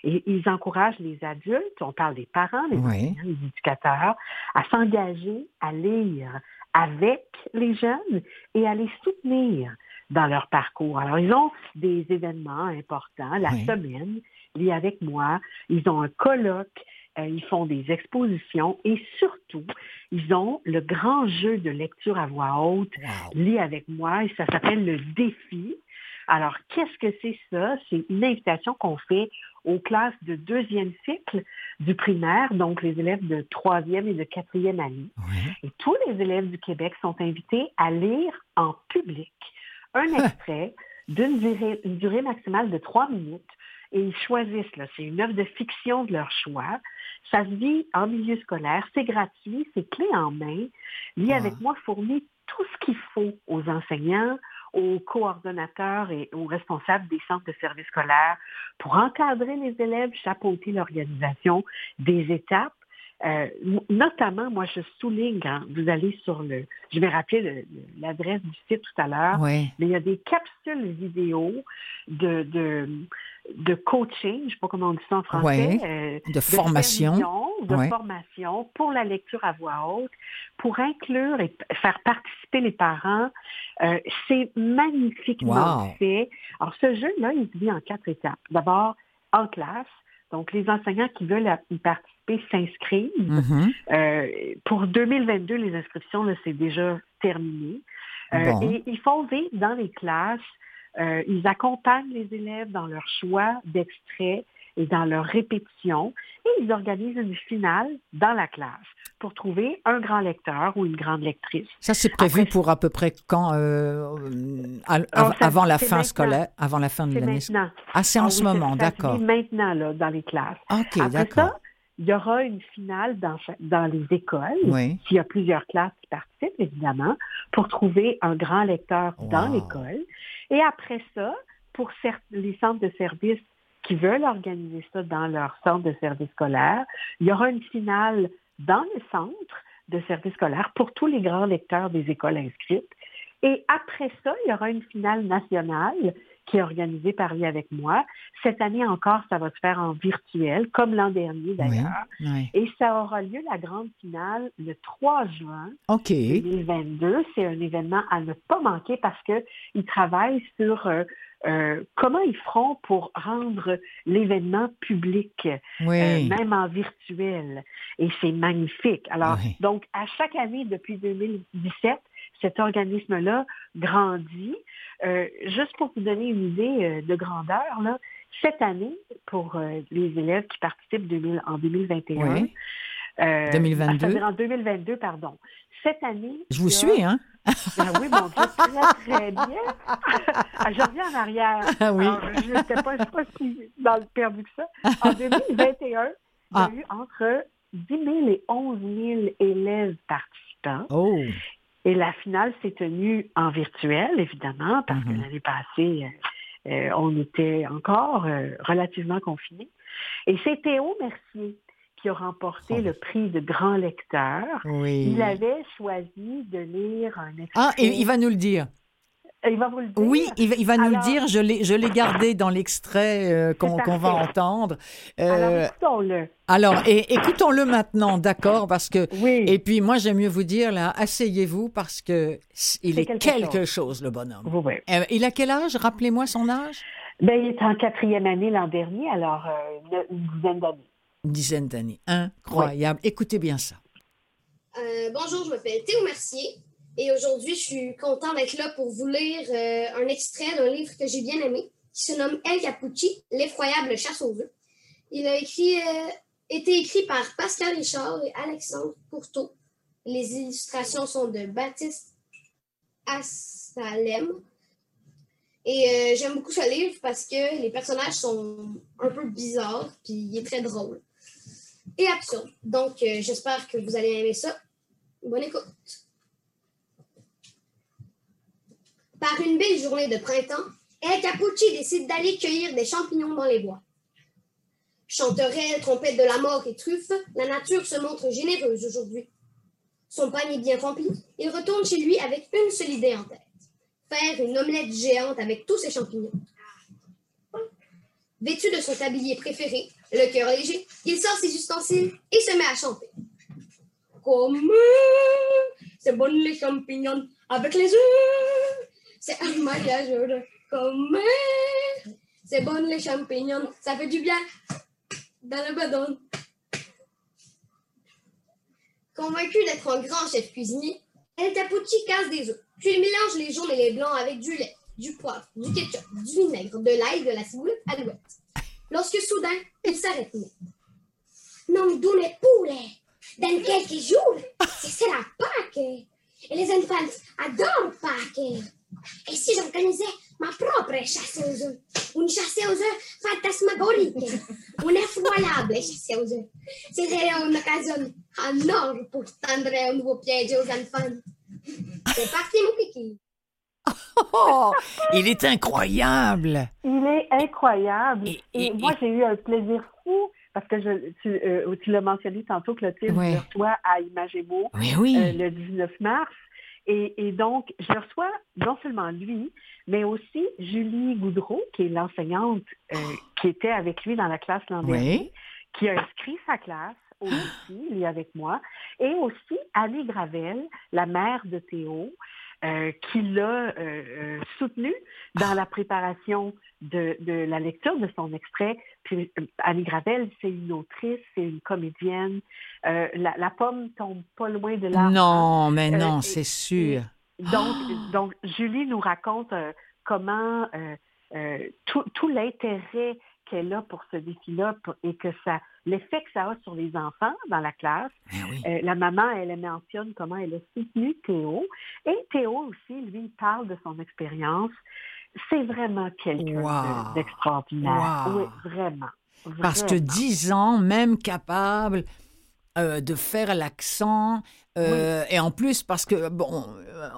Et ils encouragent les adultes, on parle des parents, les, les éducateurs, à s'engager à lire avec les jeunes et à les soutenir dans leur parcours. Alors, ils ont des événements importants la semaine, liés avec moi. Ils ont un colloque, euh, ils font des expositions et surtout, ils ont le grand jeu de lecture à voix haute, lié avec moi, et ça s'appelle le défi. Alors, qu'est-ce que c'est ça? C'est une invitation qu'on fait aux classes de deuxième cycle du primaire, donc les élèves de troisième et de quatrième année. Et tous les élèves du Québec sont invités à lire en public un extrait d'une durée, durée, maximale de trois minutes et ils choisissent, c'est une œuvre de fiction de leur choix. Ça se vit en milieu scolaire, c'est gratuit, c'est clé en main. Avec ah. moi, fournit tout ce qu'il faut aux enseignants, aux coordonnateurs et aux responsables des centres de services scolaires pour encadrer les élèves, chapeauter l'organisation des étapes euh, notamment, moi, je souligne quand vous allez sur le, je vais rappeler l'adresse du site tout à l'heure, mais il y a des capsules vidéo de, de, de coaching, je ne sais pas comment on dit ça en français, euh, de, formation, de formation pour la lecture à voix haute, pour inclure et faire participer les parents. Euh, c'est magnifiquement fait. Alors, ce jeu-là, il se vit en quatre étapes. D'abord, en classe, donc, les enseignants qui veulent y participer s'inscrivent. Mm-hmm. Euh, pour 2022, les inscriptions, c'est déjà terminé. Euh, et ils font vivre dans les classes. Euh, ils accompagnent les élèves dans leur choix d'extraits et dans leur répétition. Et ils organisent une finale dans la classe pour trouver un grand lecteur ou une grande lectrice. Ça, c'est prévu pour à peu près quand euh, avant la fin scolaire, avant la fin de l'année. Maintenant. Ah, c'est en ah ce moment, d'accord. Maintenant là, dans les classes. Ok, d'accord. Il y aura une finale dans, dans les écoles, oui. s'il y a plusieurs classes qui participent, évidemment, pour trouver un grand lecteur dans l'école. Et après ça, pour les centres de services qui veulent organiser ça dans leur centre de service scolaire, il y aura une finale dans le centre de service scolaire pour tous les grands lecteurs des écoles inscrites. Et après ça, il y aura une finale nationale qui est organisé par Lie avec moi. Cette année encore, ça va se faire en virtuel, comme l'an dernier d'ailleurs. Et ça aura lieu, la grande finale, le 3 juin 2022. C'est un événement à ne pas manquer parce qu'ils travaillent sur euh, euh, comment ils feront pour rendre l'événement public, euh, même en virtuel. Et c'est magnifique. Alors, donc, à chaque année depuis 2017, cet organisme-là grandit. Euh, juste pour vous donner une idée de grandeur, là, cette année, pour les élèves qui participent en 2021, 2022. en 2022, pardon. Cette année. Je vous suis, hein? Ben oui, mon Dieu, très, très bien. Ah, je reviens en arrière. Ah oui. je n'étais pas, pas si dans le perdu que ça. En 2021, il y a ah. eu entre 10 000 et 11 000 élèves participants. Oh. Et la finale s'est tenue en virtuel, évidemment, parce que mm-hmm. l'année passée, euh, euh, on était encore euh, relativement confinés. Et c'est Théo Mercier qui a remporté oh. le prix de grand lecteur. Il avait choisi de lire un extrait. Ah, et il va nous le dire. Il va vous le dire. Oui, il va, nous le dire. Je l'ai, je l'ai gardé dans l'extrait euh, qu'on, va entendre. Euh, alors, écoutons-le. Alors, et, écoutons-le maintenant, d'accord, parce que. Oui. Et puis, moi, j'aime mieux vous dire là, asseyez-vous parce que il est, quelque, chose. le bonhomme. Oui, euh, il a quel âge? Rappelez-moi son âge. Ben, il est en quatrième année l'an dernier, alors une dizaine d'années une dizaine d'années. Incroyable. Écoutez bien ça. Euh, bonjour, je m'appelle Théo Mercier et aujourd'hui, je suis content d'être là pour vous lire euh, un extrait d'un livre que j'ai bien aimé qui se nomme El Capucci, l'effroyable chasse aux œufs. Il a écrit, euh, été écrit par Pascal Richard et Alexandre Courteau. Les illustrations sont de Baptiste Assalem. Et j'aime beaucoup ce livre parce que les personnages sont un peu bizarres, puis il est très drôle et absurde. Donc, euh, j'espère que vous allez aimer ça. Bonne écoute. Par une belle journée de printemps, El Capucci décide d'aller cueillir des champignons dans les bois. Chanterelle, trompette de la mort et truffe, la nature se montre généreuse aujourd'hui. Son panier bien rempli, il retourne chez lui avec une seule idée en tête. Faire une omelette géante avec tous ses champignons. Vêtu de son tablier préféré, le cœur léger, il sort ses ustensiles et se met à chanter. Comme c'est bon les champignons avec les œufs, c'est un mariage heureux. Comme c'est bon les champignons, ça fait du bien dans le badon. Convaincu d'être un grand chef cuisinier, El Capucci casse des œufs, puis il mélange les jaunes et les blancs avec du lait, du poivre, du ketchup, du vinaigre, de l'ail, de la ciboule alouette lorsque soudain, il s'arrête. Non d'où les poulets? Dans quelques jours, c'est la Pâques. Et les enfants adorent Pâques. Et si j'organisais ma propre chasse aux œufs, une chasse aux œufs fantasmagorique, une effroyable chasse aux œufs, ce serait une occasion en or pour tendre un nouveau piège aux enfants. C'est parti, mon kiki. Oh, il est incroyable. Il est incroyable. Et, moi, j'ai eu un plaisir fou parce que je, tu, euh, l'as mentionné tantôt, Clotilde, je reçois à Imagemo oui, oui. Euh, le 19 mars. Et, donc, je reçois non seulement lui, mais aussi Julie Goudreau, qui est l'enseignante euh, qui était avec lui dans la classe l'an dernier, qui a inscrit sa classe aussi, il est avec moi, et aussi Annie Gravel, la mère de Théo, euh, qui l'a euh, euh, soutenu dans la préparation de, la lecture de son extrait. Puis Annie Gravel, c'est une autrice, c'est une comédienne. La, pomme tombe pas loin de l'arbre. Non, mais non, c'est sûr. donc, donc, Julie nous raconte comment tout, tout l'intérêt qu'elle a pour ce défi-là et que ça, l'effet que ça a sur les enfants dans la classe. Euh, la maman, elle mentionne comment elle a soutenu Théo. Et Théo aussi, lui, parle de son expérience. C'est vraiment quelqu'un d'extraordinaire. Oui, vraiment, Parce que dix ans, même capable euh, de faire l'accent. Euh, et en plus, parce que, bon,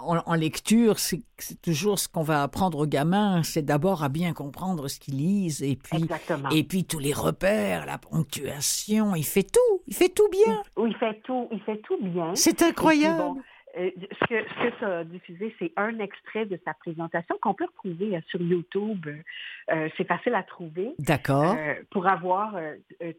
en, lecture, c'est toujours ce qu'on va apprendre aux gamins, c'est d'abord à bien comprendre ce qu'ils lisent, et puis, et puis tous les repères, la ponctuation, il fait tout, il fait tout bien. Oui, il fait tout, il fait tout bien. C'est incroyable. Euh, ce, que, ce que ça a diffusé, c'est un extrait de sa présentation qu'on peut retrouver euh, sur YouTube. Euh, c'est facile à trouver. D'accord. pour avoir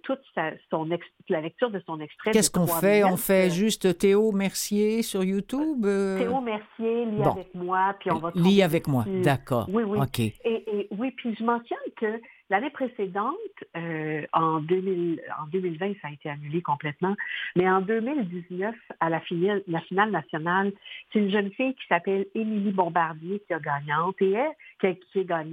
toute son la lecture de son extrait. Qu'est-ce qu'on fait? On fait juste Théo Mercier sur YouTube? Théo Mercier, lis avec moi, puis on va... Lis avec moi, d'accord. Oui, oui. OK. Et, oui, puis je mentionne que L'année précédente, euh, en, 2000, en 2020, ça a été annulé complètement, mais en 2019, à la finale, la finale nationale, c'est une jeune fille qui s'appelle Émilie Bombardier qui a gagnante et elle, qui, a.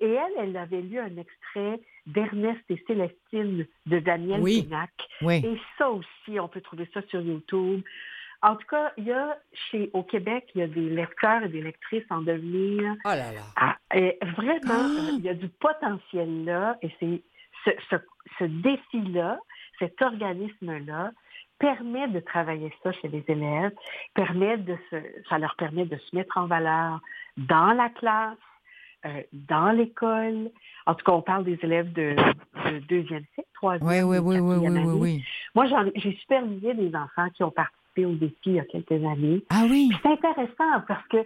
Et elle, elle avait lu un extrait d'Ernest et Célestine de Daniel oui. Oui. Et ça aussi, on peut trouver ça sur YouTube. En tout cas, il y a chez au Québec, il y a des lecteurs et des lectrices en devenir. Oh là là. Ah, et vraiment, ah! il y a du potentiel là, et c'est ce, ce, défi-là, cet organisme-là, permet de travailler ça chez les élèves, permet de se, ça leur permet de se mettre en valeur dans la classe, euh, dans l'école. En tout cas, on parle des élèves de, deuxième cycle, troisième, oui, oui, oui, oui, oui, oui, Moi, j'ai supervisé des enfants qui ont participé au défi il y a quelques années. Ah oui. C'est intéressant parce que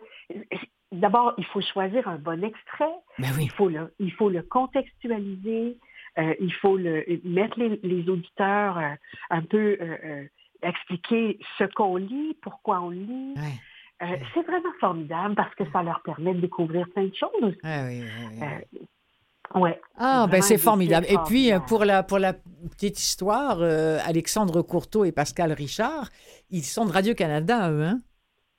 d'abord, il faut choisir un bon extrait. Ben oui. Il faut le, il faut le contextualiser. Euh, il faut le, mettre les, auditeurs euh, un peu euh, expliquer ce qu'on lit, pourquoi on lit. c'est vraiment formidable parce que ça leur permet de découvrir plein de choses. Ah oui, Ouais. Ah, ben c'est formidable. Et puis, pour la, pour la petite histoire, Alexandre Courteau et Pascal Richard, ils sont de Radio-Canada, eux, hein?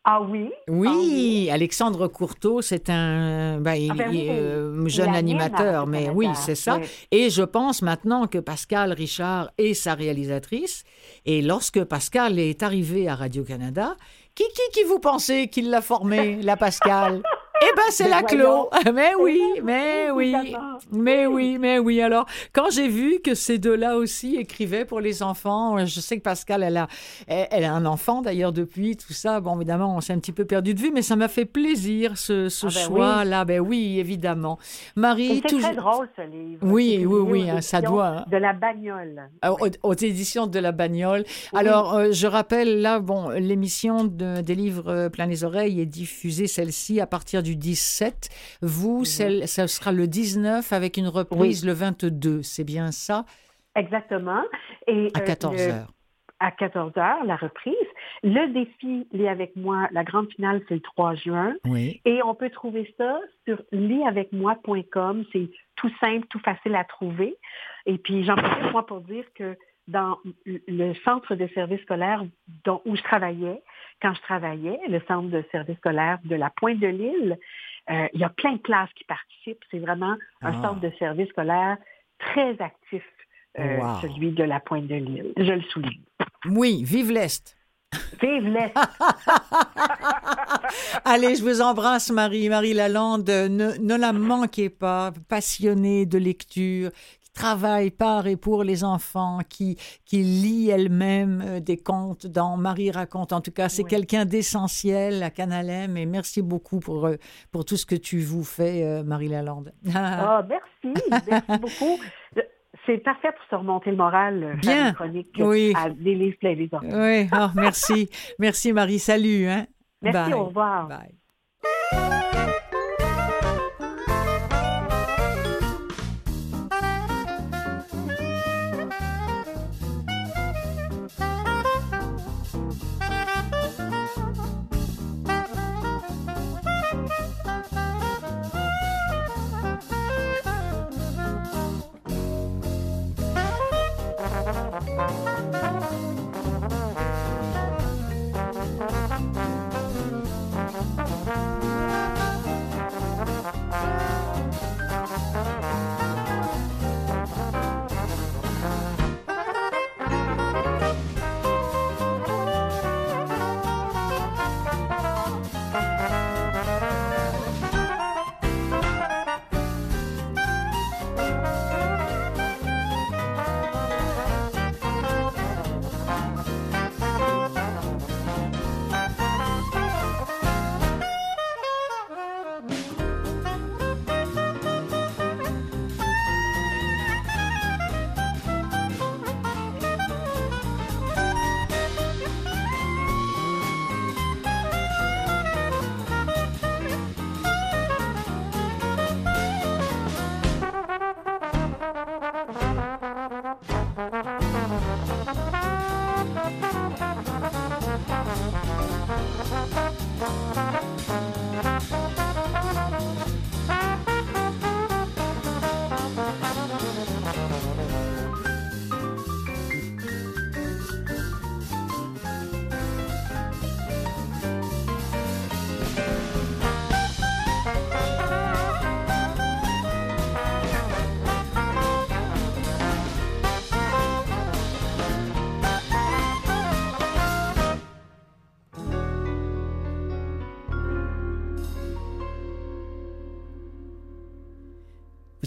Ah oui? Oui, ah Alexandre Courteau, c'est un ben, ah ben euh, jeune animateur, mais oui, c'est ça. Et je pense maintenant que Pascal Richard est sa réalisatrice. Et lorsque Pascal est arrivé à Radio-Canada, qui, qui, qui vous pensez qu'il l'a formé, la Pascal eh ben, c'est la Clos. Mais oui, mais oui, mais oui, mais oui. Alors, quand j'ai vu que ces deux-là aussi écrivaient pour les enfants, je sais que Pascal, elle a, elle a un enfant d'ailleurs depuis tout ça. Bon, évidemment, on s'est un petit peu perdu de vue, mais ça m'a fait plaisir ce, ce ah ben choix-là. Ben oui, évidemment. Marie, c'est très drôle ce livre. Oui, oui, oui, hein, ça doit. Hein. De la bagnole. Ah, aux, éditions de la bagnole. Alors, euh, je rappelle là, bon, l'émission de, des livres euh, plein les oreilles est diffusée celle-ci à partir du 17. Vous, mhm. ça sera le 19 avec une reprise le 22. C'est bien ça? Exactement. Et, à 14 euh, heures. À 14 heures, la reprise. Le défi Lis avec moi, la grande finale, c'est le 3 juin. Oui. Et on peut trouver ça sur lisavecmoi.com. C'est tout simple, tout facile à trouver. Et puis, j'en profite, moi, pour dire que dans le centre de service scolaire dont, où je travaillais, quand je travaillais, le centre de service scolaire de la Pointe de l'Île, euh, il y a plein de classes qui participent. C'est vraiment un ah. centre de service scolaire très actif, euh, celui de la Pointe de l'Île. Je le souligne. Oui, vive l'Est. Vive l'Est. Allez, je vous embrasse, Marie. Marie Lalande, ne, ne la manquez pas, passionnée de lecture, travaille par et pour les enfants, qui, qui lit elle-même euh, des contes dans Marie raconte. En tout cas, c'est quelqu'un d'essentiel à Canalem et merci beaucoup pour, euh, pour tout ce que tu vous fais, euh, Marie Lalande. Ah, merci, merci beaucoup. C'est parfait pour se remonter le moral, Bien. chronique oui. à des livres les Oui, oh, merci. merci Marie, salut. Hein? Merci, au revoir. Bye.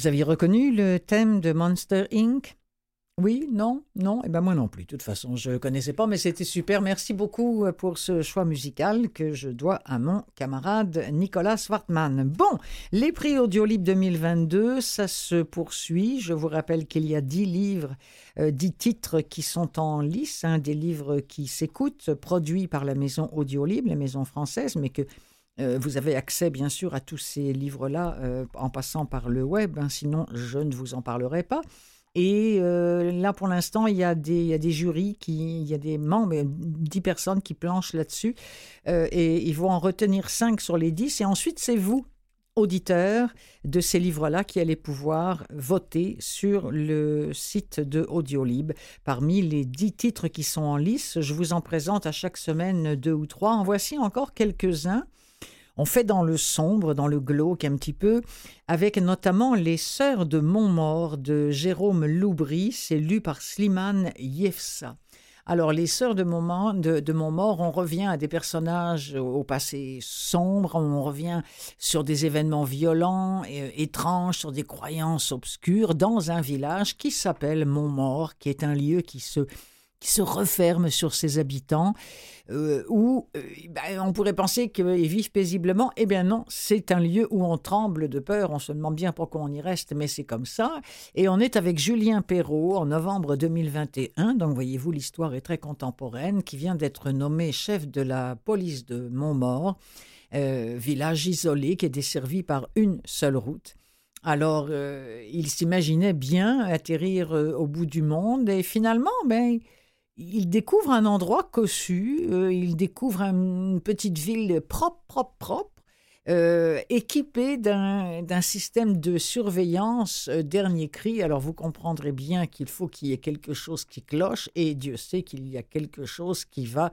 Vous aviez reconnu le thème de Monster Inc? Oui, non, non, et eh ben moi non plus. De toute façon, je ne connaissais pas, mais c'était super. Merci beaucoup euh, pour ce choix musical que je dois à mon camarade Nicolas Swartman. Bon, les prix Audiolib 2022, ça se poursuit. Je vous rappelle qu'il y a dix livres, euh, dix titres qui sont en lice, hein, des livres qui s'écoutent, produits par la maison Audiolib, la maison française, mais que euh, vous avez accès bien sûr à tous ces livres-là en passant par le web, hein, sinon je ne vous en parlerai pas. Et euh, là, pour l'instant, il, y a des, jurys, il y a des membres, dix personnes qui planchent là-dessus. Euh, et ils vont en retenir cinq sur les dix. Et ensuite, c'est vous, auditeurs de ces livres-là, qui allez pouvoir voter sur le site de Audiolib. Parmi les dix titres qui sont en lice, je vous en présente à chaque semaine deux ou trois. En voici encore quelques-uns. On fait dans le sombre, dans le glauque un petit peu, avec notamment Les Sœurs de Montmort de Jérôme Loubry, c'est lu par Slimane Yefsa. Alors, les sœurs de, Montmort, on revient à des personnages au passé sombre, on revient sur des événements violents, et, étranges, sur des croyances obscures, dans un village qui s'appelle Montmort, qui est un lieu qui se qui se referme sur ses habitants, euh, où euh, ben, on pourrait penser qu'ils vivent paisiblement. Eh bien non, c'est un lieu où on tremble de peur, on se demande bien pourquoi on y reste, mais c'est comme ça. Et on est avec Julien Perrault en novembre 2021, donc voyez-vous, l'histoire est très contemporaine, qui vient d'être nommé chef de la police de Montmort, euh, village isolé qui est desservi par une seule route. Alors, il s'imaginait bien atterrir au bout du monde et finalement, ben, il découvre un endroit cossu, euh, il découvre une petite ville propre, propre, propre, euh, équipée d'un système de surveillance euh, dernier cri. Alors vous comprendrez bien qu'il faut qu'il y ait quelque chose qui cloche, et Dieu sait qu'il y a quelque chose qui va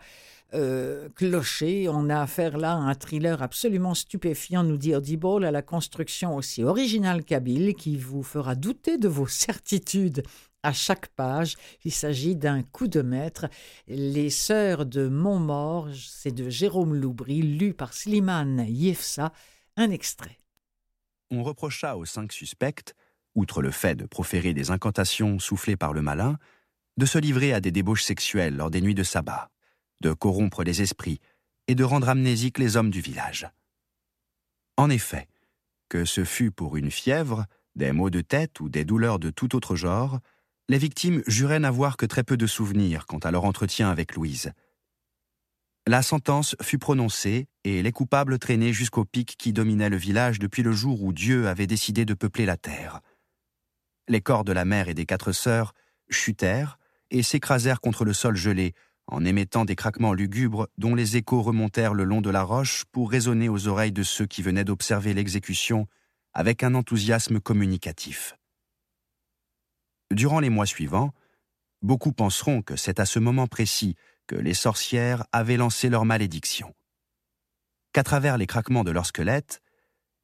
clocher. On a affaire là à un thriller absolument stupéfiant, nous dit Audible, à la construction aussi originale qu'habile, qui vous fera douter de vos certitudes à chaque page, il s'agit d'un coup de maître. Les Sœurs de Montmort, c'est de Jérôme Loubry, lu par Slimane Yefsa, un extrait. On reprocha aux cinq suspects, outre le fait de proférer des incantations soufflées par le malin, de se livrer à des débauches sexuelles lors des nuits de sabbat, de corrompre les esprits et de rendre amnésiques les hommes du village. En effet, que ce fût pour une fièvre, des maux de tête ou des douleurs de tout autre genre, les victimes juraient n'avoir que très peu de souvenirs quant à leur entretien avec Louise. La sentence fut prononcée et les coupables traînés jusqu'au pic qui dominait le village depuis le jour où Dieu avait décidé de peupler la terre. Les corps de la mère et des quatre sœurs chutèrent et s'écrasèrent contre le sol gelé en émettant des craquements lugubres dont les échos remontèrent le long de la roche pour résonner aux oreilles de ceux qui venaient d'observer l'exécution avec un enthousiasme communicatif. Durant les mois suivants, beaucoup penseront que c'est à ce moment précis que les sorcières avaient lancé leur malédiction. Qu'à travers les craquements de leur squelette,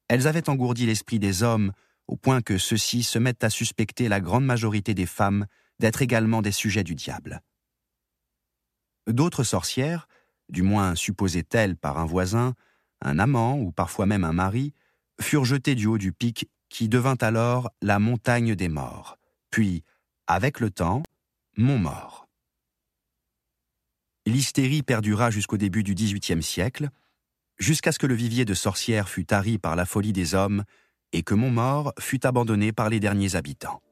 elles avaient engourdi l'esprit des hommes au point que ceux-ci se mettent à suspecter la grande majorité des femmes d'être également des sujets du diable. D'autres sorcières, du moins supposées-elles par un voisin, un amant ou parfois même un mari, furent jetées du haut du pic qui devint alors la montagne des morts puis, avec le temps, Montmort. L'hystérie perdura jusqu'au début du XVIIIe siècle, jusqu'à ce que le vivier de sorcières fût tari par la folie des hommes et que Montmort fut abandonné par les derniers habitants.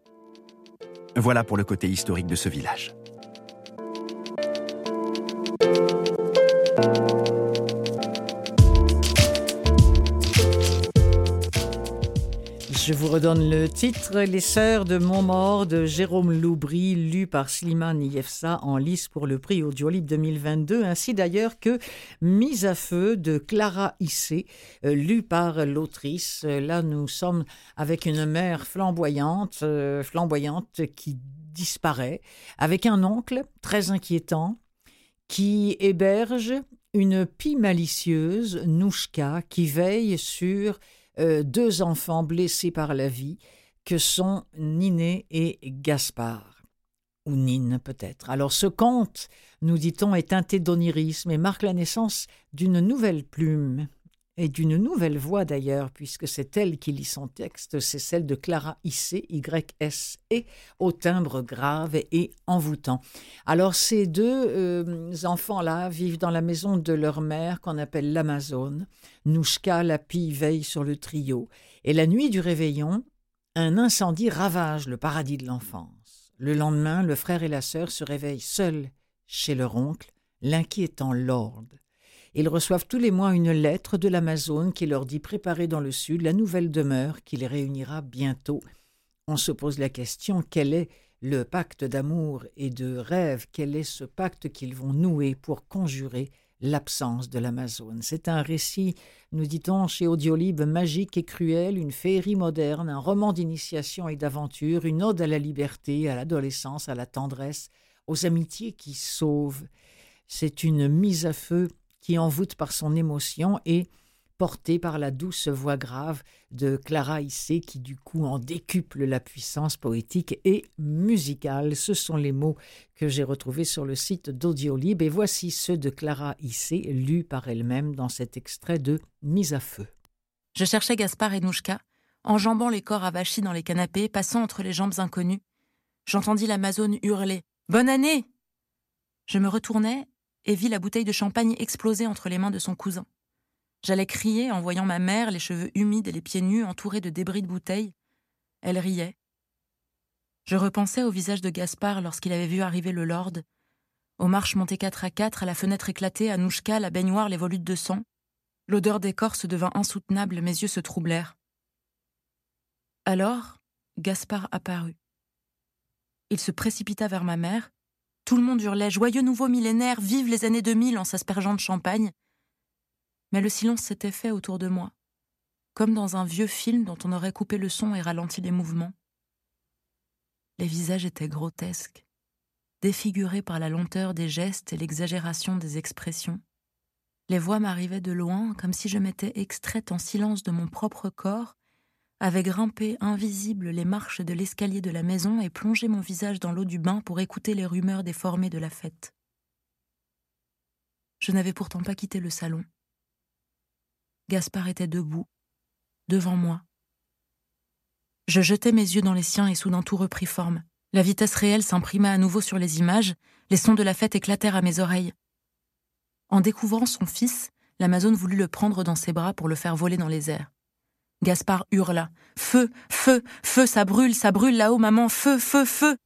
Voilà pour le côté historique de ce village. Je vous redonne le titre Les Sœurs de Montmort de Jérôme Loubry, lu par Slimane Yefsa en lice pour le prix Audiolib 2022, ainsi d'ailleurs que Mise à feu de Clara Issé, euh, lu par l'autrice. Là, nous sommes avec une mère flamboyante, euh, flamboyante qui disparaît, avec un oncle très inquiétant qui héberge une pie malicieuse, Nouchka, qui veille sur euh, deux enfants blessés par la vie, que sont Niné et Gaspard. Ou Nine peut-être. Alors ce conte, nous dit-on, est teinté d'onirisme et marque la naissance d'une nouvelle plume, et d'une nouvelle voix d'ailleurs, puisque c'est elle qui lit son texte, c'est celle de Clara Issé, Y-S-E, au timbre grave et envoûtant. Alors ces deux euh, enfants-là vivent dans la maison de leur mère qu'on appelle l'Amazone. Nouchka, la pie, veille sur le trio. Et la nuit du réveillon, un incendie ravage le paradis de l'enfance. Le lendemain, le frère et la sœur se réveillent seuls chez leur oncle, l'inquiétant Lord. Ils reçoivent tous les mois une lettre de l'Amazone qui leur dit préparer dans le sud la nouvelle demeure qui les réunira bientôt. On se pose la question quel est le pacte d'amour et de rêve, quel est ce pacte qu'ils vont nouer pour conjurer l'absence de l'Amazone? C'est un récit, nous dit-on chez Audiolib, magique et cruel, une féerie moderne, un roman d'initiation et d'aventure, une ode à la liberté, à l'adolescence, à la tendresse, aux amitiés qui sauvent. C'est une mise à feu qui envoûte par son émotion et portée par la douce voix grave de Clara Issé qui du coup en décuple la puissance poétique et musicale. Ce sont les mots que j'ai retrouvés sur le site d'Audiolib et voici ceux de Clara Issé lus par elle-même dans cet extrait de Mise à feu. Je cherchais Gaspard et Nouchka, enjambant les corps avachis dans les canapés, passant entre les jambes inconnues. J'entendis l'Amazone hurler Bonne année Je me retournai et vit la bouteille de champagne exploser entre les mains de son cousin. J'allais crier en voyant ma mère, les cheveux humides et les pieds nus entourés de débris de bouteilles. Elle riait. Je repensais au visage de Gaspard lorsqu'il avait vu arriver le lord, aux marches montées quatre à quatre, à la fenêtre éclatée, à Nouchka, la baignoire, les volutes de sang. L'odeur d'écorce devint insoutenable, mes yeux se troublèrent. Alors, Gaspard apparut. Il se précipita vers ma mère, tout le monde hurlait Joyeux nouveau millénaire, vive les années 2000 en s'aspergeant de champagne. Mais le silence s'était fait autour de moi, comme dans un vieux film dont on aurait coupé le son et ralenti les mouvements. Les visages étaient grotesques, défigurés par la lenteur des gestes et l'exagération des expressions. Les voix m'arrivaient de loin, comme si je m'étais extraite en silence de mon propre corps avait grimpé invisible les marches de l'escalier de la maison et plongé mon visage dans l'eau du bain pour écouter les rumeurs déformées de la fête. Je n'avais pourtant pas quitté le salon. Gaspard était debout, devant moi. Je jetai mes yeux dans les siens et soudain tout reprit forme. La vitesse réelle s'imprima à nouveau sur les images, les sons de la fête éclatèrent à mes oreilles. En découvrant son fils, l'Amazone voulut le prendre dans ses bras pour le faire voler dans les airs. Gaspard hurla. Feu, feu, feu, ça brûle, ça brûle là-haut, maman, feu, feu, feu.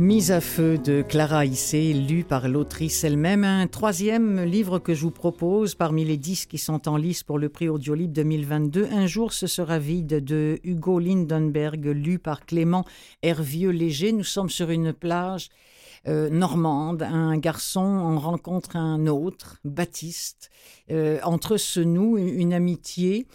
Mise à feu de Clara Issé, lu par l'autrice elle-même. Un troisième livre que je vous propose parmi les dix qui sont en lice pour le prix Audiolib 2022. Un jour ce sera vide de Hugo Lindenberg, lu par Clément Hervieux-Léger. Nous sommes sur une plage euh, normande. Un garçon en rencontre un autre, Baptiste. Euh, entre ce nous une amitié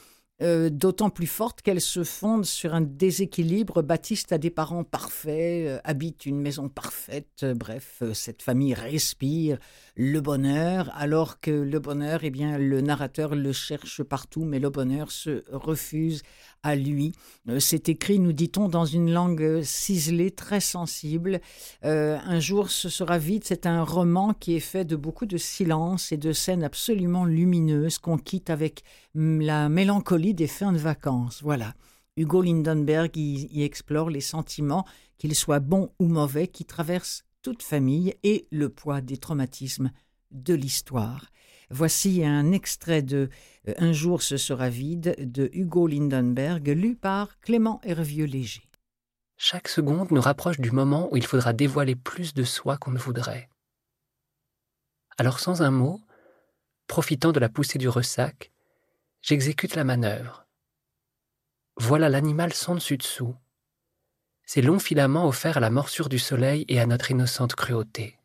euh, d'autant plus forte qu'elle se fonde sur un déséquilibre. Baptiste a des parents parfaits, habite une maison parfaite, bref, cette famille respire le bonheur, alors que le bonheur, eh bien, le narrateur le cherche partout, mais le bonheur se refuse à lui. Euh, c'est écrit, nous dit-on, dans une langue ciselée, très sensible. Euh, un jour, ce sera vite. C'est un roman qui est fait de beaucoup de silence et de scènes absolument lumineuses qu'on quitte avec la mélancolie des fins de vacances. Voilà. Hugo Lindenberg y, explore les sentiments, qu'ils soient bons ou mauvais, qui traversent toute famille et le poids des traumatismes de l'histoire. Voici un extrait de euh, Un jour ce sera vide de Hugo Lindenberg, lu par Clément Hervieux-Léger. Chaque seconde nous rapproche du moment où il faudra dévoiler plus de soi qu'on ne voudrait. Alors sans un mot, profitant de la poussée du ressac, j'exécute la manœuvre. Voilà l'animal sans dessus-dessous. Ses longs filaments offerts à la morsure du soleil et à notre innocente cruauté.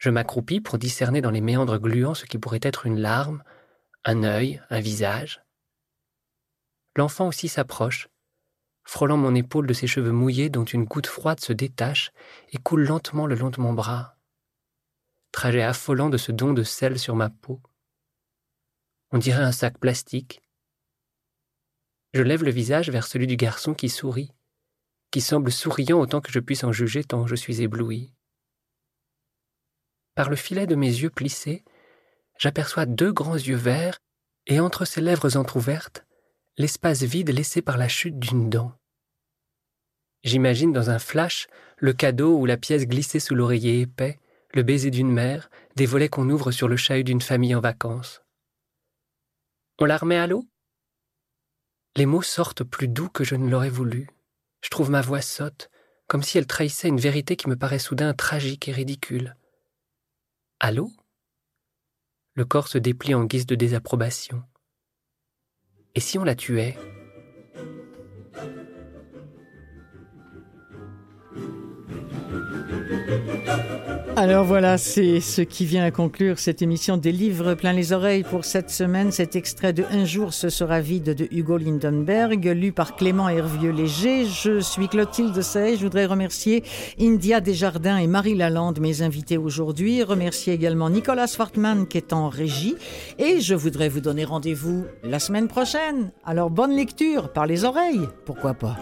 Je m'accroupis pour discerner dans les méandres gluants ce qui pourrait être une larme, un œil, un visage. L'enfant aussi s'approche, frôlant mon épaule de ses cheveux mouillés dont une goutte froide se détache et coule lentement le long de mon bras. Trajet affolant de ce don de sel sur ma peau. On dirait un sac plastique. Je lève le visage vers celui du garçon qui sourit, qui semble souriant autant que je puisse en juger tant je suis ébloui. Par le filet de mes yeux plissés, j'aperçois deux grands yeux verts et entre ses lèvres entr'ouvertes, l'espace vide laissé par la chute d'une dent. J'imagine dans un flash le cadeau ou la pièce glissée sous l'oreiller épais, le baiser d'une mère, des volets qu'on ouvre sur le chahut d'une famille en vacances. On la remet à l'eau? Les mots sortent plus doux que je ne l'aurais voulu. Je trouve ma voix sotte, comme si elle trahissait une vérité qui me paraît soudain tragique et ridicule. L'eau Le corps se déplie en guise de désapprobation. Et si on la tuait? Alors voilà, c'est ce qui vient à conclure cette émission des livres plein les oreilles pour cette semaine. Cet extrait de Un jour ce sera vide de Hugo Lindenberg, lu par Clément Hervieux-Léger. Je suis Clotilde Sey. Je voudrais remercier India Desjardins et Marie Lalande, mes invités aujourd'hui. Remercier également Nicolas Swartman qui est en régie. Et je voudrais vous donner rendez-vous la semaine prochaine. Alors bonne lecture par les oreilles, pourquoi pas?